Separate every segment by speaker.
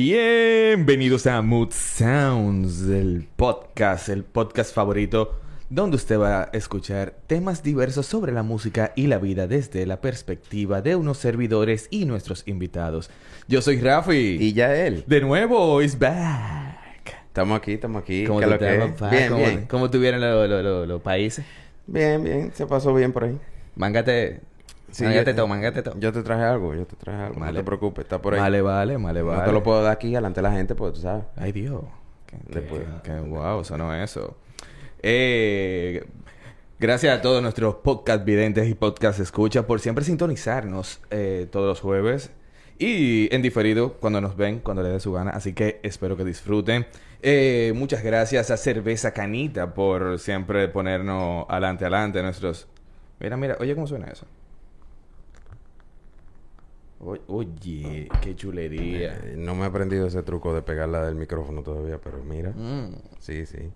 Speaker 1: Bienvenidos a Mood Sounds, el podcast, el podcast favorito donde usted va a escuchar temas diversos sobre la música y la vida desde la perspectiva de unos servidores y nuestros invitados. Yo soy Rafi.
Speaker 2: Y ya él.
Speaker 1: De nuevo, is back.
Speaker 2: Estamos aquí, estamos aquí.
Speaker 1: ¿Cómo
Speaker 2: ¿Qué
Speaker 1: tú
Speaker 2: es lo
Speaker 1: estás,
Speaker 2: que es? Bien,
Speaker 1: ¿Cómo,
Speaker 2: bien.
Speaker 1: cómo tuvieron lo- lo- lo- los países?
Speaker 2: Bien, bien. Se pasó bien por ahí.
Speaker 1: Mángate,
Speaker 2: Sí,
Speaker 1: mángate
Speaker 2: yo-
Speaker 1: todo, mángate todo.
Speaker 2: Yo te traje algo, yo te traje algo.
Speaker 1: Vale.
Speaker 2: No te preocupes, está por ahí.
Speaker 1: Vale, vale, vale, vale.
Speaker 2: No te lo puedo dar aquí delante de la gente, porque tú sabes.
Speaker 1: Ay, Dios. Qué, qué-
Speaker 2: Después.
Speaker 1: qué- wow, sonó eso. Eh, gracias a todos nuestros podcast videntes y podcast escuchas por siempre sintonizarnos eh, todos los jueves y en diferido cuando nos ven, cuando les dé su gana. Así que espero que disfruten. Eh, muchas gracias a Cerveza Canita por siempre ponernos adelante, adelante nuestros... Mira, mira, oye cómo suena eso. Oye, qué chulería.
Speaker 2: Eh, no me he aprendido ese truco de pegarla del micrófono todavía, pero mira.
Speaker 1: Mm.
Speaker 2: Sí, sí.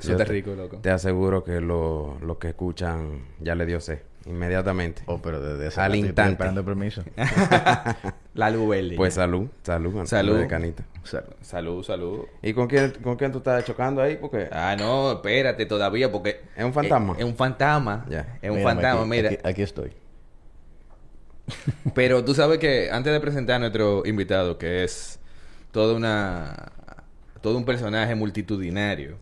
Speaker 1: Eso está
Speaker 2: te-
Speaker 1: rico, loco.
Speaker 2: Te aseguro que lo- los que escuchan ya le dio sed. Inmediatamente.
Speaker 3: Oh, pero desde esa
Speaker 2: Al
Speaker 3: parte estoy
Speaker 2: instante.
Speaker 3: esperando permiso.
Speaker 1: La luz verde.
Speaker 2: Pues salud, salud.
Speaker 1: Salud.
Speaker 2: de Canita.
Speaker 1: Sal- salud, salud.
Speaker 2: ¿Y con quién, con quién tú estás chocando ahí? Porque
Speaker 1: Ah, no, espérate todavía porque...
Speaker 2: es un fantasma.
Speaker 1: Es, es un fantasma.
Speaker 2: Ya.
Speaker 1: Es un
Speaker 3: Mírame
Speaker 1: fantasma,
Speaker 3: aquí,
Speaker 1: mira.
Speaker 3: Aquí, aquí estoy.
Speaker 1: Pero tú sabes que antes de presentar a nuestro invitado, que es toda una... Todo un personaje multitudinario.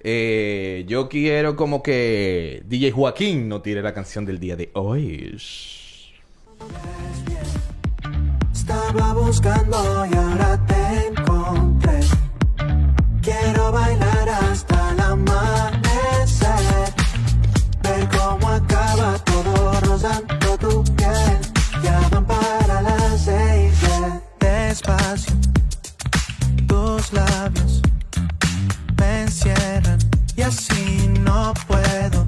Speaker 1: eh, yo quiero como que DJ Joaquín no tire la canción del día de hoy.
Speaker 4: Estaba buscando y ahora te encontré. Quiero bailar tus labios me encierran y así no puedo.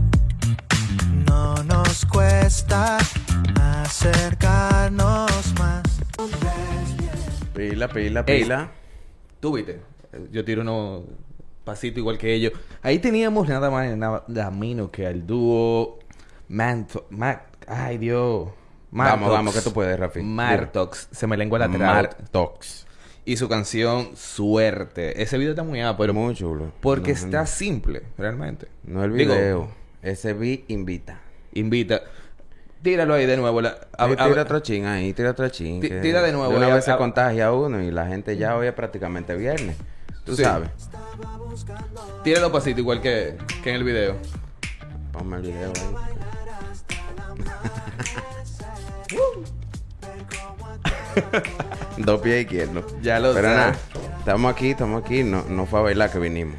Speaker 4: No nos cuesta acercarnos más.
Speaker 2: Pila, pila,
Speaker 1: Ey.
Speaker 2: pila.
Speaker 1: Tú viste, yo tiro unos pasitos igual que ellos. Ahí teníamos nada más nada menos que al dúo Manto... Ma- Ay, Dios.
Speaker 2: Vamos, vamos, que tú puedes, Rafi.
Speaker 1: Martox. Se me lengua la traba.
Speaker 2: Martox.
Speaker 1: Y su canción Suerte. Ese video está muy pero
Speaker 2: Pero muy chulo.
Speaker 1: Porque
Speaker 2: No,
Speaker 1: está simple, realmente.
Speaker 2: No el
Speaker 1: Digo,
Speaker 2: video. Ese vi invita.
Speaker 1: invita. Tíralo ahí de nuevo. La, a-
Speaker 2: Sí,
Speaker 1: a-
Speaker 2: tira otro chin ahí, tira otro chin.
Speaker 1: Tira de nuevo,
Speaker 2: una vez se contagia uno y la gente ya hoy es prácticamente viernes. Tú
Speaker 1: Sí.
Speaker 2: sabes.
Speaker 1: Tira los pasitos igual que, que en el video.
Speaker 2: Ponme el video ahí. Dos pies izquierdos.
Speaker 1: Ya lo
Speaker 2: Pero nada, estamos aquí, estamos aquí. No, no fue a bailar que vinimos.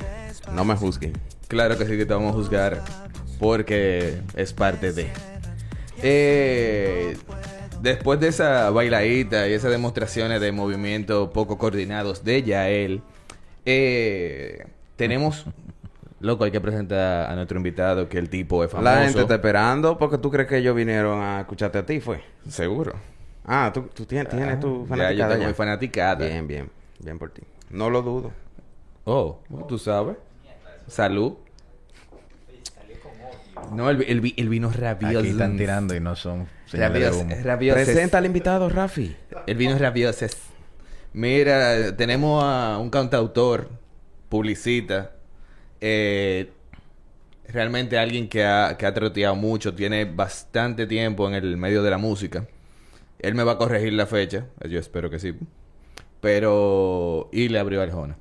Speaker 2: No me juzguen.
Speaker 1: Claro que sí que te vamos a juzgar porque es parte de. Eh, después de esa bailadita y esas demostraciones de movimiento poco coordinados de Yael, eh, tenemos. Loco, hay que presentar a nuestro invitado que el tipo es famoso.
Speaker 2: La gente está esperando porque tú crees que ellos vinieron a escucharte a ti, ¿fue?
Speaker 1: Seguro.
Speaker 2: Ah, tú, tú tienes, tienes tu
Speaker 1: Ya, yo
Speaker 2: fanaticada
Speaker 1: tengo
Speaker 2: ya.
Speaker 1: mi fanaticada.
Speaker 2: Bien, bien. Bien por ti. No lo dudo.
Speaker 1: Oh, tú sabes. Salud. No, el, el, vi- el vino rabioso.
Speaker 3: Aquí están tirando y no son señales de
Speaker 1: Rabioso.
Speaker 3: humo.
Speaker 1: rabioso.
Speaker 2: Presenta al invitado, Rafi.
Speaker 1: El vino es rabioso. Mira, tenemos a un cantautor, publicita, eh, realmente alguien que ha, que ha troteado mucho, tiene bastante tiempo en el medio de la música. Él me va a corregir la fecha, yo espero que sí. Pero... Y le abrió Arjona.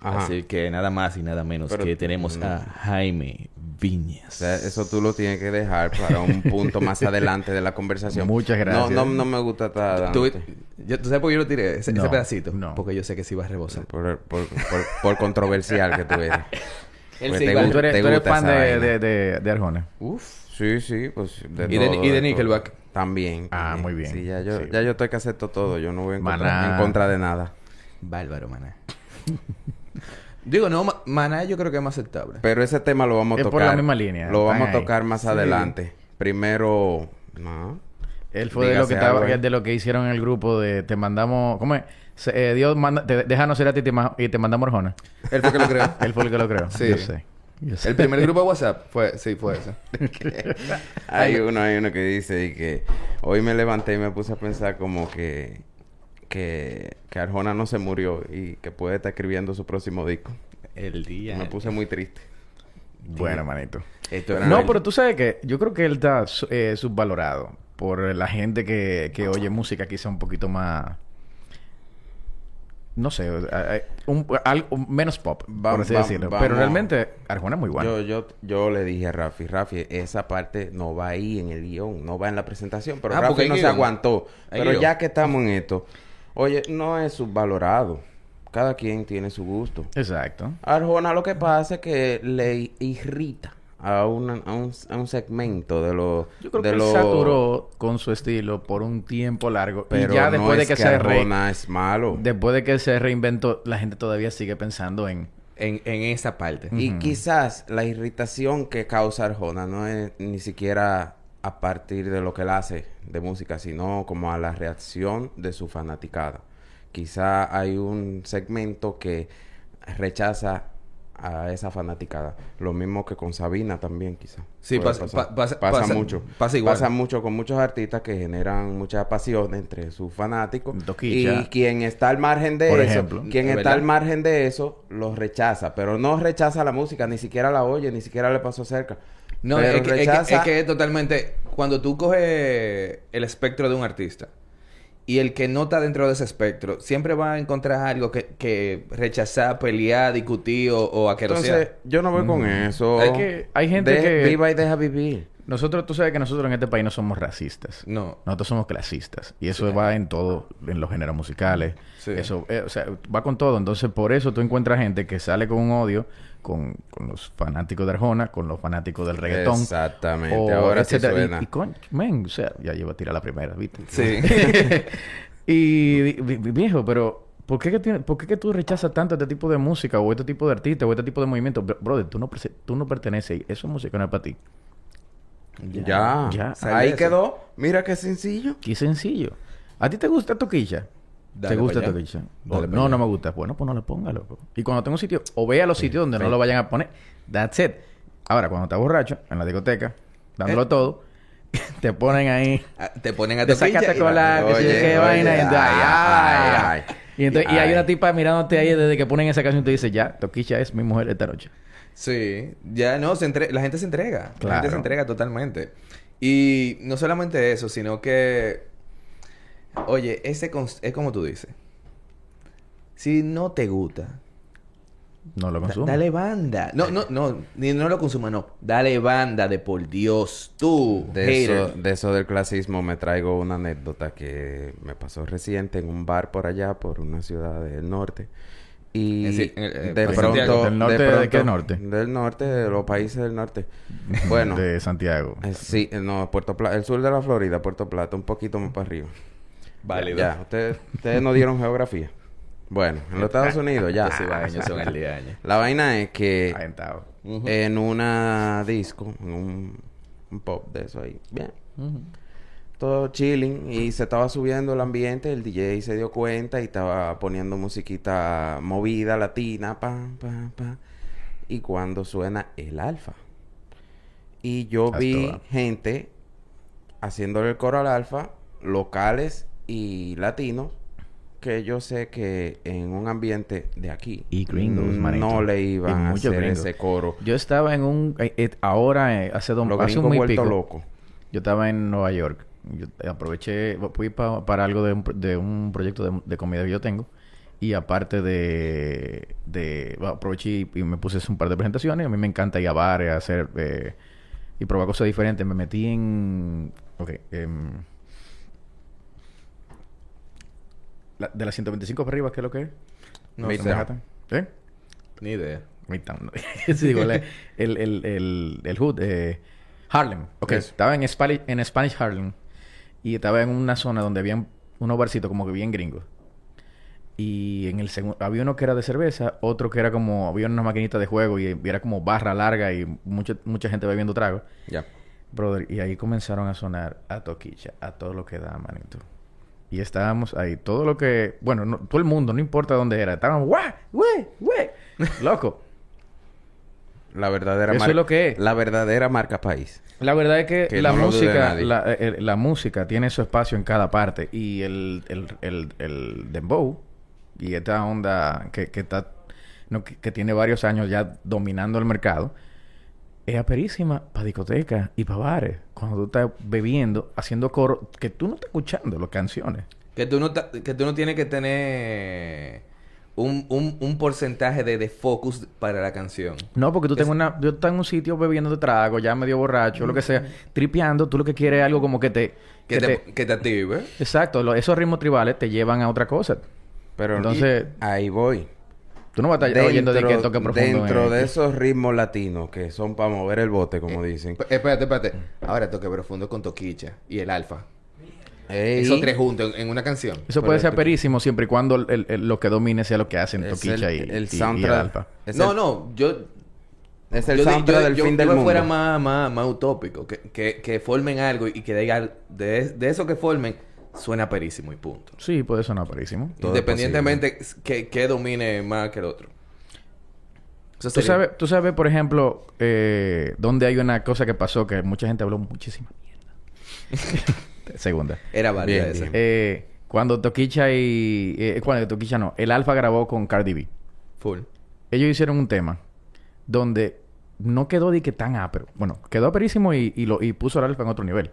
Speaker 2: Ajá.
Speaker 1: Así que nada más y nada menos
Speaker 2: Pero-
Speaker 1: que tenemos
Speaker 2: no.
Speaker 1: a Jaime Viñas.
Speaker 2: O sea, eso tú lo tienes que dejar para un punto más adelante de la conversación.
Speaker 3: Muchas gracias.
Speaker 2: No, no, no me gusta estar
Speaker 1: ¿Tú,
Speaker 2: dándote.
Speaker 1: yo- ¿tú sabes por qué yo lo tiré? Ese, pedacito.
Speaker 3: no.
Speaker 1: Porque yo sé que sí va a rebosar.
Speaker 2: por, por, por, por controversial que tú eres.
Speaker 1: Él sí
Speaker 2: te
Speaker 1: va-
Speaker 2: gusta-
Speaker 3: ¿Tú eres,
Speaker 2: ¿Te
Speaker 3: tú eres
Speaker 2: gusta
Speaker 3: fan de, de, de, de Arjona?
Speaker 1: Uf.
Speaker 2: Sí, sí, pues de
Speaker 1: Y de- y de. Nickelback.
Speaker 2: También.
Speaker 3: Ah,
Speaker 2: también.
Speaker 3: muy bien.
Speaker 2: Sí, ya yo,
Speaker 3: Sí.
Speaker 2: ya yo estoy que acepto todo. Yo no voy en contra, en contra de nada.
Speaker 1: Bárbaro, maná. Digo, no, ma- maná yo creo que es más aceptable.
Speaker 2: Pero ese tema lo vamos a
Speaker 3: Es
Speaker 2: tocar.
Speaker 3: por la misma línea.
Speaker 2: Lo vamos a tocar más
Speaker 3: Sí.
Speaker 2: adelante. Primero, no.
Speaker 3: Él fue de lo, que
Speaker 2: algo
Speaker 3: estaba,
Speaker 2: ahí.
Speaker 3: de lo que hicieron en el grupo de te mandamos... ¿Cómo es? Se- eh, Dios manda, te, déjanos ser a ti y te y te mandamos Arjona.
Speaker 1: Él fue que lo creó.
Speaker 3: Él fue el que lo creó.
Speaker 1: Sí.
Speaker 3: Yo sé.
Speaker 1: El primer grupo de WhatsApp fue, sí, fue ese.
Speaker 2: Hay uno, hay uno que dice y que hoy me levanté y me puse a pensar como que que, que Arjona no se murió y que puede estar escribiendo su próximo disco.
Speaker 1: El día.
Speaker 2: Me puse muy triste.
Speaker 3: Bueno, manito.
Speaker 2: Esto era
Speaker 3: No,
Speaker 2: el-
Speaker 3: pero tú sabes que yo creo que él está eh, subvalorado por la gente que, que oye música quizá un poquito más... No sé, eh, un, algo menos pop,
Speaker 2: Va-
Speaker 3: por así
Speaker 2: va-
Speaker 3: decirlo.
Speaker 2: vamos.
Speaker 3: Pero realmente Arjona es muy bueno.
Speaker 2: Yo, yo, yo le dije a Rafi, Rafi, esa parte no va ahí en el guion, no va en la presentación, pero
Speaker 1: Ah,
Speaker 2: Rafi no se aguantó.
Speaker 1: Hay
Speaker 2: Pero
Speaker 1: guion.
Speaker 2: ya que estamos en esto, oye, no es subvalorado. Cada quien tiene su gusto.
Speaker 3: Exacto.
Speaker 2: Arjona lo que pasa es que le irrita a, una- a, un, a un segmento de los...
Speaker 3: Yo creo
Speaker 2: de
Speaker 3: que él
Speaker 2: los-
Speaker 3: saturó con su estilo por un tiempo largo.
Speaker 2: Pero
Speaker 3: y ya
Speaker 2: no
Speaker 3: después de
Speaker 2: es
Speaker 3: que,
Speaker 2: que
Speaker 3: se re-
Speaker 2: es malo.
Speaker 3: después de que se reinventó, la gente todavía sigue pensando en...
Speaker 1: En, en esa parte.
Speaker 2: Y quizás la irritación que causa Arjona no es ni siquiera a partir de lo que él hace de música, sino como a la reacción de su fanaticada. Quizá hay un segmento que rechaza a esa fanaticada. Lo mismo que con Sabina también, quizá.
Speaker 1: Sí, pasa-
Speaker 2: pasar.
Speaker 1: pa- pasa-
Speaker 2: Pasa
Speaker 1: pasa-
Speaker 2: mucho.
Speaker 1: pasa igual.
Speaker 2: Pasa mucho con muchos artistas que generan mucha pasión entre sus fanáticos. Y quien está al margen de
Speaker 3: Por
Speaker 2: eso,
Speaker 3: ejemplo.
Speaker 2: quien
Speaker 1: Es
Speaker 2: está
Speaker 1: verdad.
Speaker 2: al margen de eso, los rechaza. Pero no rechaza la música, ni siquiera la oye, ni siquiera le pasó cerca.
Speaker 1: No,
Speaker 2: Pero
Speaker 1: es que, es que-
Speaker 2: rechaza-
Speaker 1: es que es totalmente... Cuando tú coges el espectro de un artista y el que no está dentro de ese espectro, siempre va a encontrar algo que, que rechazar, pelear, discutir o, o aquerosear.
Speaker 2: Entonces, yo no voy con eso.
Speaker 3: Es que hay gente
Speaker 2: De-
Speaker 3: que-
Speaker 2: Viva y deja vivir.
Speaker 3: Nosotros, tú sabes que nosotros en este país no somos racistas.
Speaker 1: No.
Speaker 3: Nosotros somos clasistas. Y eso va en todo, en los géneros musicales.
Speaker 1: Sí.
Speaker 3: Eso, eh, o sea, va con todo. Entonces, por eso tú encuentras gente que sale con un odio con, con los fanáticos de Arjona, con los fanáticos del reggaetón.
Speaker 2: Exactamente.
Speaker 3: o
Speaker 2: Ahora sí
Speaker 3: etcétera. Y-
Speaker 2: suena.
Speaker 3: Y, coño, men, o sea, ya llevo a tirar la primera, ¿viste?
Speaker 1: Sí.
Speaker 3: y vi- vi- viejo, pero ¿por qué, que tiene- ¿por qué que tú rechazas tanto este tipo de música o este tipo de artista o este tipo de movimiento? Bro- Brother, tú no, tú no perteneces. Eso es música no es para ti.
Speaker 2: Ya.
Speaker 3: ya.
Speaker 1: De
Speaker 2: Ahí quedó. Mira qué sencillo.
Speaker 3: Qué sencillo. ¿A ti te gusta Toquilla?
Speaker 1: Dale
Speaker 3: ¿Te gusta?
Speaker 1: Dale pa'
Speaker 3: no, no me gusta. Bueno, pues no le ponga, loco. Y cuando tenga un sitio, o ve a los sitios donde no lo vayan a poner. That's it. Ahora, cuando estás borracho, en la discoteca, dándolo
Speaker 1: Eh.
Speaker 3: todo, te ponen ahí...
Speaker 1: Ah, Te ponen a
Speaker 3: Te la... que
Speaker 2: Oye,
Speaker 3: qué vaina. y entonces,
Speaker 2: ay,
Speaker 3: ay,
Speaker 2: ay, ay.
Speaker 3: Y, entonces, y hay
Speaker 2: Ay.
Speaker 3: una tipa mirándote ahí desde que ponen esa canción y te dice, ya, Toquilla es mi mujer esta noche.
Speaker 1: Sí, ya no, se entre- la gente se entrega. La gente se entrega totalmente. Y no solamente eso, sino que, oye, ese es como tú dices. Si no te gusta,
Speaker 3: No lo
Speaker 1: da-
Speaker 3: consumo.
Speaker 1: dale banda. No, no, no, ni no lo consuma, no. Dale banda de por Dios, tú,
Speaker 2: De
Speaker 1: hater.
Speaker 2: eso, de eso del clasismo me traigo una anécdota que me pasó reciente en un bar por allá, por una ciudad del norte. Y
Speaker 1: decir, eh,
Speaker 2: de pronto...
Speaker 1: Santiago.
Speaker 3: ¿Del norte
Speaker 2: de
Speaker 3: de qué norte?
Speaker 2: Del norte, de los países del norte. Bueno,
Speaker 3: De Santiago.
Speaker 2: eh, sí, eh, no, Puerto Plata, el sur de la Florida, Puerto Plata, un poquito más para arriba.
Speaker 1: Válido.
Speaker 2: Ya, ustedes, ustedes no dieron geografía. Bueno, en los Estados Unidos ya.
Speaker 1: Los cibaeños son el día año.
Speaker 2: La vaina es que.
Speaker 1: Ujú.
Speaker 2: en una disco, en un, un pop de eso ahí, bien, todo chilling y se estaba subiendo el ambiente, el DJ se dio cuenta y estaba poniendo musiquita movida, latina, pa, pa, pa. Y cuando suena el alfa. Y yo
Speaker 3: Hasta
Speaker 2: vi gente haciéndole el coro al alfa, locales y latinos, que yo sé que en un ambiente de aquí
Speaker 3: Y gringos,
Speaker 2: no
Speaker 3: manito.
Speaker 2: le
Speaker 3: Y
Speaker 2: iban a hacer
Speaker 3: gringos.
Speaker 2: ese coro.
Speaker 3: Yo estaba en un... eh, eh, ahora, eh, hace, dos, hace un
Speaker 2: gringos
Speaker 3: mes y
Speaker 2: vueltos
Speaker 3: pico. Yo estaba en Nueva York. Yo aproveché... Fui pa- para algo de un, de un proyecto de, de comida que yo tengo. Y aparte de... de bueno, aproveché y, y me puse un par de presentaciones. A mí me encanta ir a bares, hacer... y probar cosas diferentes. Me metí en... Ok. La- de las 125 para arriba, ¿qué es lo que es?
Speaker 1: No
Speaker 2: Midtown.
Speaker 3: ¿Eh?
Speaker 1: Ni idea.
Speaker 3: Midtown. sí, digo, el, el, el, el hood, eh, Harlem. Ok, estaba en Spanish, en Spanish Harlem. Y estaba en una zona donde había unos barcitos como que bien gringos. Y en el segundo... Había uno que era de cerveza, otro que era como... Había una maquinita de juego y, y era como barra larga y mucha, mucha gente bebiendo trago.
Speaker 2: Ya.
Speaker 3: Brother, y ahí comenzaron a sonar a toquicha, a todo lo que da, manito. Y estábamos ahí, todo lo que, bueno, no- todo el mundo, no importa dónde era, estábamos, ¡guau! ¡güey! ¡güey! Loco.
Speaker 2: La verdadera
Speaker 3: Eso es lo que es.
Speaker 2: La verdadera marca país.
Speaker 3: La verdad es que,
Speaker 2: Que
Speaker 3: la
Speaker 2: no
Speaker 3: música, la, eh, la música tiene su espacio en cada parte y el, el, el, el dembow y esta onda que, que está no, que, que tiene varios años ya dominando el mercado es aperísima para discotecas y para bares. Cuando tú estás bebiendo, haciendo coro, que tú no estás escuchando las canciones.
Speaker 1: Que tú no, que tú no tienes que tener un, un, un porcentaje de, de focus para la canción.
Speaker 3: No, porque tú tengo una... Yo estoy en un sitio bebiendo de trago, ya medio borracho, lo que sea, tripeando. Tú lo que quieres es algo como que te...
Speaker 1: Que, te, que te active.
Speaker 3: Exacto. lo- esos ritmos tribales te llevan a otra cosa.
Speaker 2: Pero
Speaker 3: Entonces-
Speaker 2: y ahí voy.
Speaker 3: Tú no vas a estar oyendo de que toque profundo.
Speaker 2: dentro
Speaker 3: en-
Speaker 2: de esos ritmos latinos que son para mover el bote, como dicen.
Speaker 1: P- Espérate, espérate. Ahora toque profundo con Toquicha y el alfa.
Speaker 2: Ey,
Speaker 1: Esos tres juntos en, en una canción.
Speaker 3: Eso puede
Speaker 2: Pero
Speaker 3: ser perísimo siempre y cuando el- el- el- lo que domine sea lo que hacen Toquicha
Speaker 2: el,
Speaker 3: y,
Speaker 2: el
Speaker 3: y
Speaker 2: soundtrack.
Speaker 3: Alfa.
Speaker 2: Es
Speaker 1: no,
Speaker 2: el,
Speaker 1: no. Yo...
Speaker 2: Es el
Speaker 1: yo
Speaker 2: soundtrack
Speaker 1: yo-
Speaker 2: del
Speaker 1: yo-
Speaker 2: fin
Speaker 1: yo
Speaker 2: del
Speaker 1: me
Speaker 2: mundo.
Speaker 1: fuera más, más, más utópico. Que, que, que formen algo y que digan... De, de eso que formen, suena perísimo y punto.
Speaker 3: Sí, puede sonar perísimo.
Speaker 2: Todo
Speaker 1: Independientemente que, que domine más que el otro. Eso
Speaker 3: Tú sabes, tú sabes, por ejemplo, eh, donde hay una cosa que pasó que mucha gente habló muchísima mierda. Segunda.
Speaker 1: Era válida
Speaker 2: Bien,
Speaker 1: esa.
Speaker 3: Eh, cuando Toquicha y... Eh, cuando Toquicha no. El Alfa grabó con Cardi B.
Speaker 1: Full.
Speaker 3: ellos hicieron un tema donde no quedó de que tan ápero. Bueno, quedó aperísimo y, y, lo, y puso al alfa en otro nivel.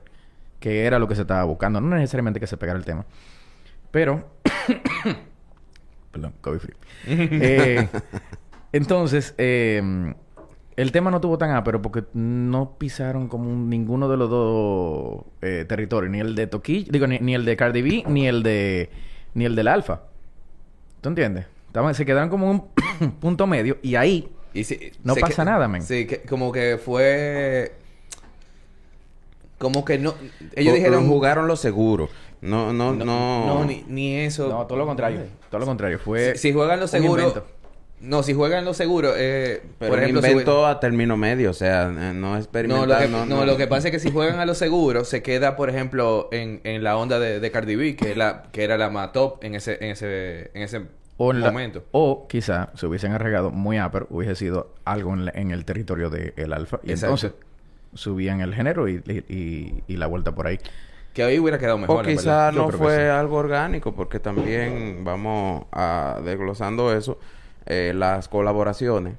Speaker 3: Que era lo que se estaba buscando. No necesariamente que se pegara el tema. Pero... Perdón, COVID free. Eh, entonces, eh, el tema no tuvo tan ápero porque no pisaron como un- ninguno de los dos eh, territorios. Ni el de Toquilla... Digo, ni, ni el de Cardi B, ni el de... Ni el del alfa. ¿Tú entiendes? Estaban, se quedaron como en un punto medio y ahí
Speaker 1: Y si-
Speaker 3: No pasa
Speaker 1: que-
Speaker 3: nada, men.
Speaker 1: Sí, que como que fue... Como que no... Ellos dijeron...
Speaker 2: jugaron lo seguro. No, no, no.
Speaker 1: No, ni, ni eso.
Speaker 3: No, todo lo contrario. Todo lo contrario. Fue...
Speaker 1: Si, si juegan lo seguro...
Speaker 3: invento.
Speaker 1: No, si juegan lo seguro... Eh,
Speaker 2: Pero
Speaker 1: por ejemplo, si-
Speaker 2: inventó a término medio, o sea, eh, no
Speaker 1: No,
Speaker 2: experimental.
Speaker 1: lo que,
Speaker 2: no,
Speaker 1: no, lo que pasa es que si juegan a lo seguro, se queda, por ejemplo, en, en la onda de, de Cardi B, que, es la, que era la más top en ese, en ese, en ese
Speaker 3: O, en la-
Speaker 1: momento.
Speaker 3: o quizá se hubiesen arreglado muy ápero, hubiese sido algo en, la- en el territorio del alfa. Y
Speaker 1: Exacto.
Speaker 3: entonces subían el género y, y- y- y la vuelta por ahí.
Speaker 1: Que ahí hubiera quedado mejor.
Speaker 2: O
Speaker 1: en verdad.
Speaker 2: quizá
Speaker 3: Yo
Speaker 2: no fue
Speaker 3: sí.
Speaker 2: algo orgánico, porque también vamos a desglosando eso. eh, las colaboraciones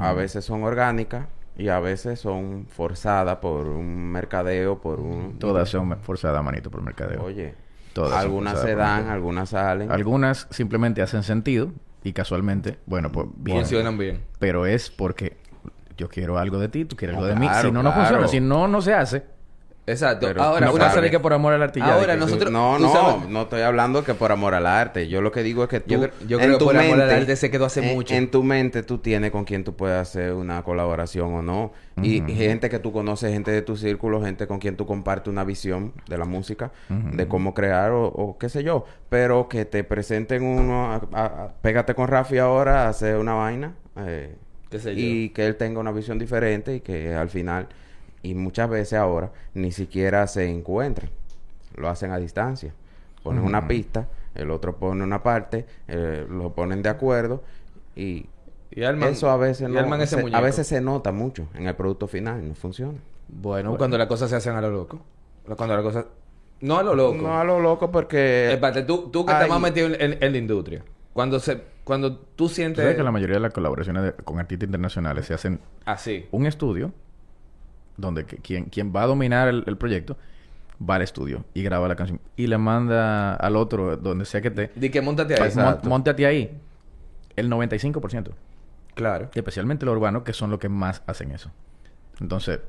Speaker 2: a veces son orgánicas y a veces son forzadas por un mercadeo, por un...
Speaker 3: Todas son forzadas, manito, por mercadeo.
Speaker 2: Oye,
Speaker 3: Todas son
Speaker 2: algunas se dan,
Speaker 3: mercadeo.
Speaker 2: algunas salen.
Speaker 3: Algunas simplemente hacen sentido y casualmente, bueno, pues bien.
Speaker 1: Funcionan bien.
Speaker 3: Pero es porque yo quiero algo de ti, tú quieres algo de mí. Si no, no funciona. Si no, no se hace.
Speaker 1: Exacto.
Speaker 2: Pero
Speaker 1: ahora,
Speaker 3: no
Speaker 1: una
Speaker 2: sabe.
Speaker 3: que por amor al artillado.
Speaker 1: Ahora,
Speaker 3: que-
Speaker 1: nosotros-
Speaker 2: No, no,
Speaker 1: sabes-
Speaker 2: no estoy hablando que por amor al arte. Yo lo que digo es que tú...
Speaker 1: Yo yo creo que por amor al arte se quedó hace
Speaker 2: en-
Speaker 1: mucho.
Speaker 2: En tu mente tú tienes con quien tú puedes hacer una colaboración o no. Y gente que tú conoces, gente de tu círculo, gente con quien tú compartes una visión de la música, de cómo crear o, o qué sé yo. Pero que te presenten uno... a- a- a- pégate con Rafi ahora a hacer una vaina. eh. Y que él tenga una visión diferente y que al final... Y muchas veces ahora ni siquiera se encuentran. Lo hacen a distancia. Ponen una pista, el otro pone una parte, eh, lo ponen de acuerdo y eso a veces
Speaker 1: y
Speaker 2: no,
Speaker 1: ese
Speaker 2: se- a veces se nota mucho en el producto final, no funciona.
Speaker 1: Bueno, cuando las cosas se hacen a lo loco. Cuando las cosas... No a lo loco.
Speaker 2: No a lo loco porque
Speaker 1: Espérate, tú, tú que
Speaker 2: Ay.
Speaker 1: estás más metido en, en- en la industria. Cuando se... Cuando tú
Speaker 3: Tú
Speaker 1: sientes...
Speaker 3: sabes que la mayoría de las colaboraciones de- con artistas internacionales se hacen
Speaker 1: Así.
Speaker 3: un estudio donde que- quien, quien va a dominar el, el proyecto va al estudio y graba la canción y le manda al otro donde sea que esté.
Speaker 1: Di que montate ahí.
Speaker 3: Mon-
Speaker 2: Exacto.
Speaker 3: Móntate ahí. El 95%.
Speaker 1: Claro.
Speaker 3: Y especialmente los urbanos que son los que más hacen eso. Entonces...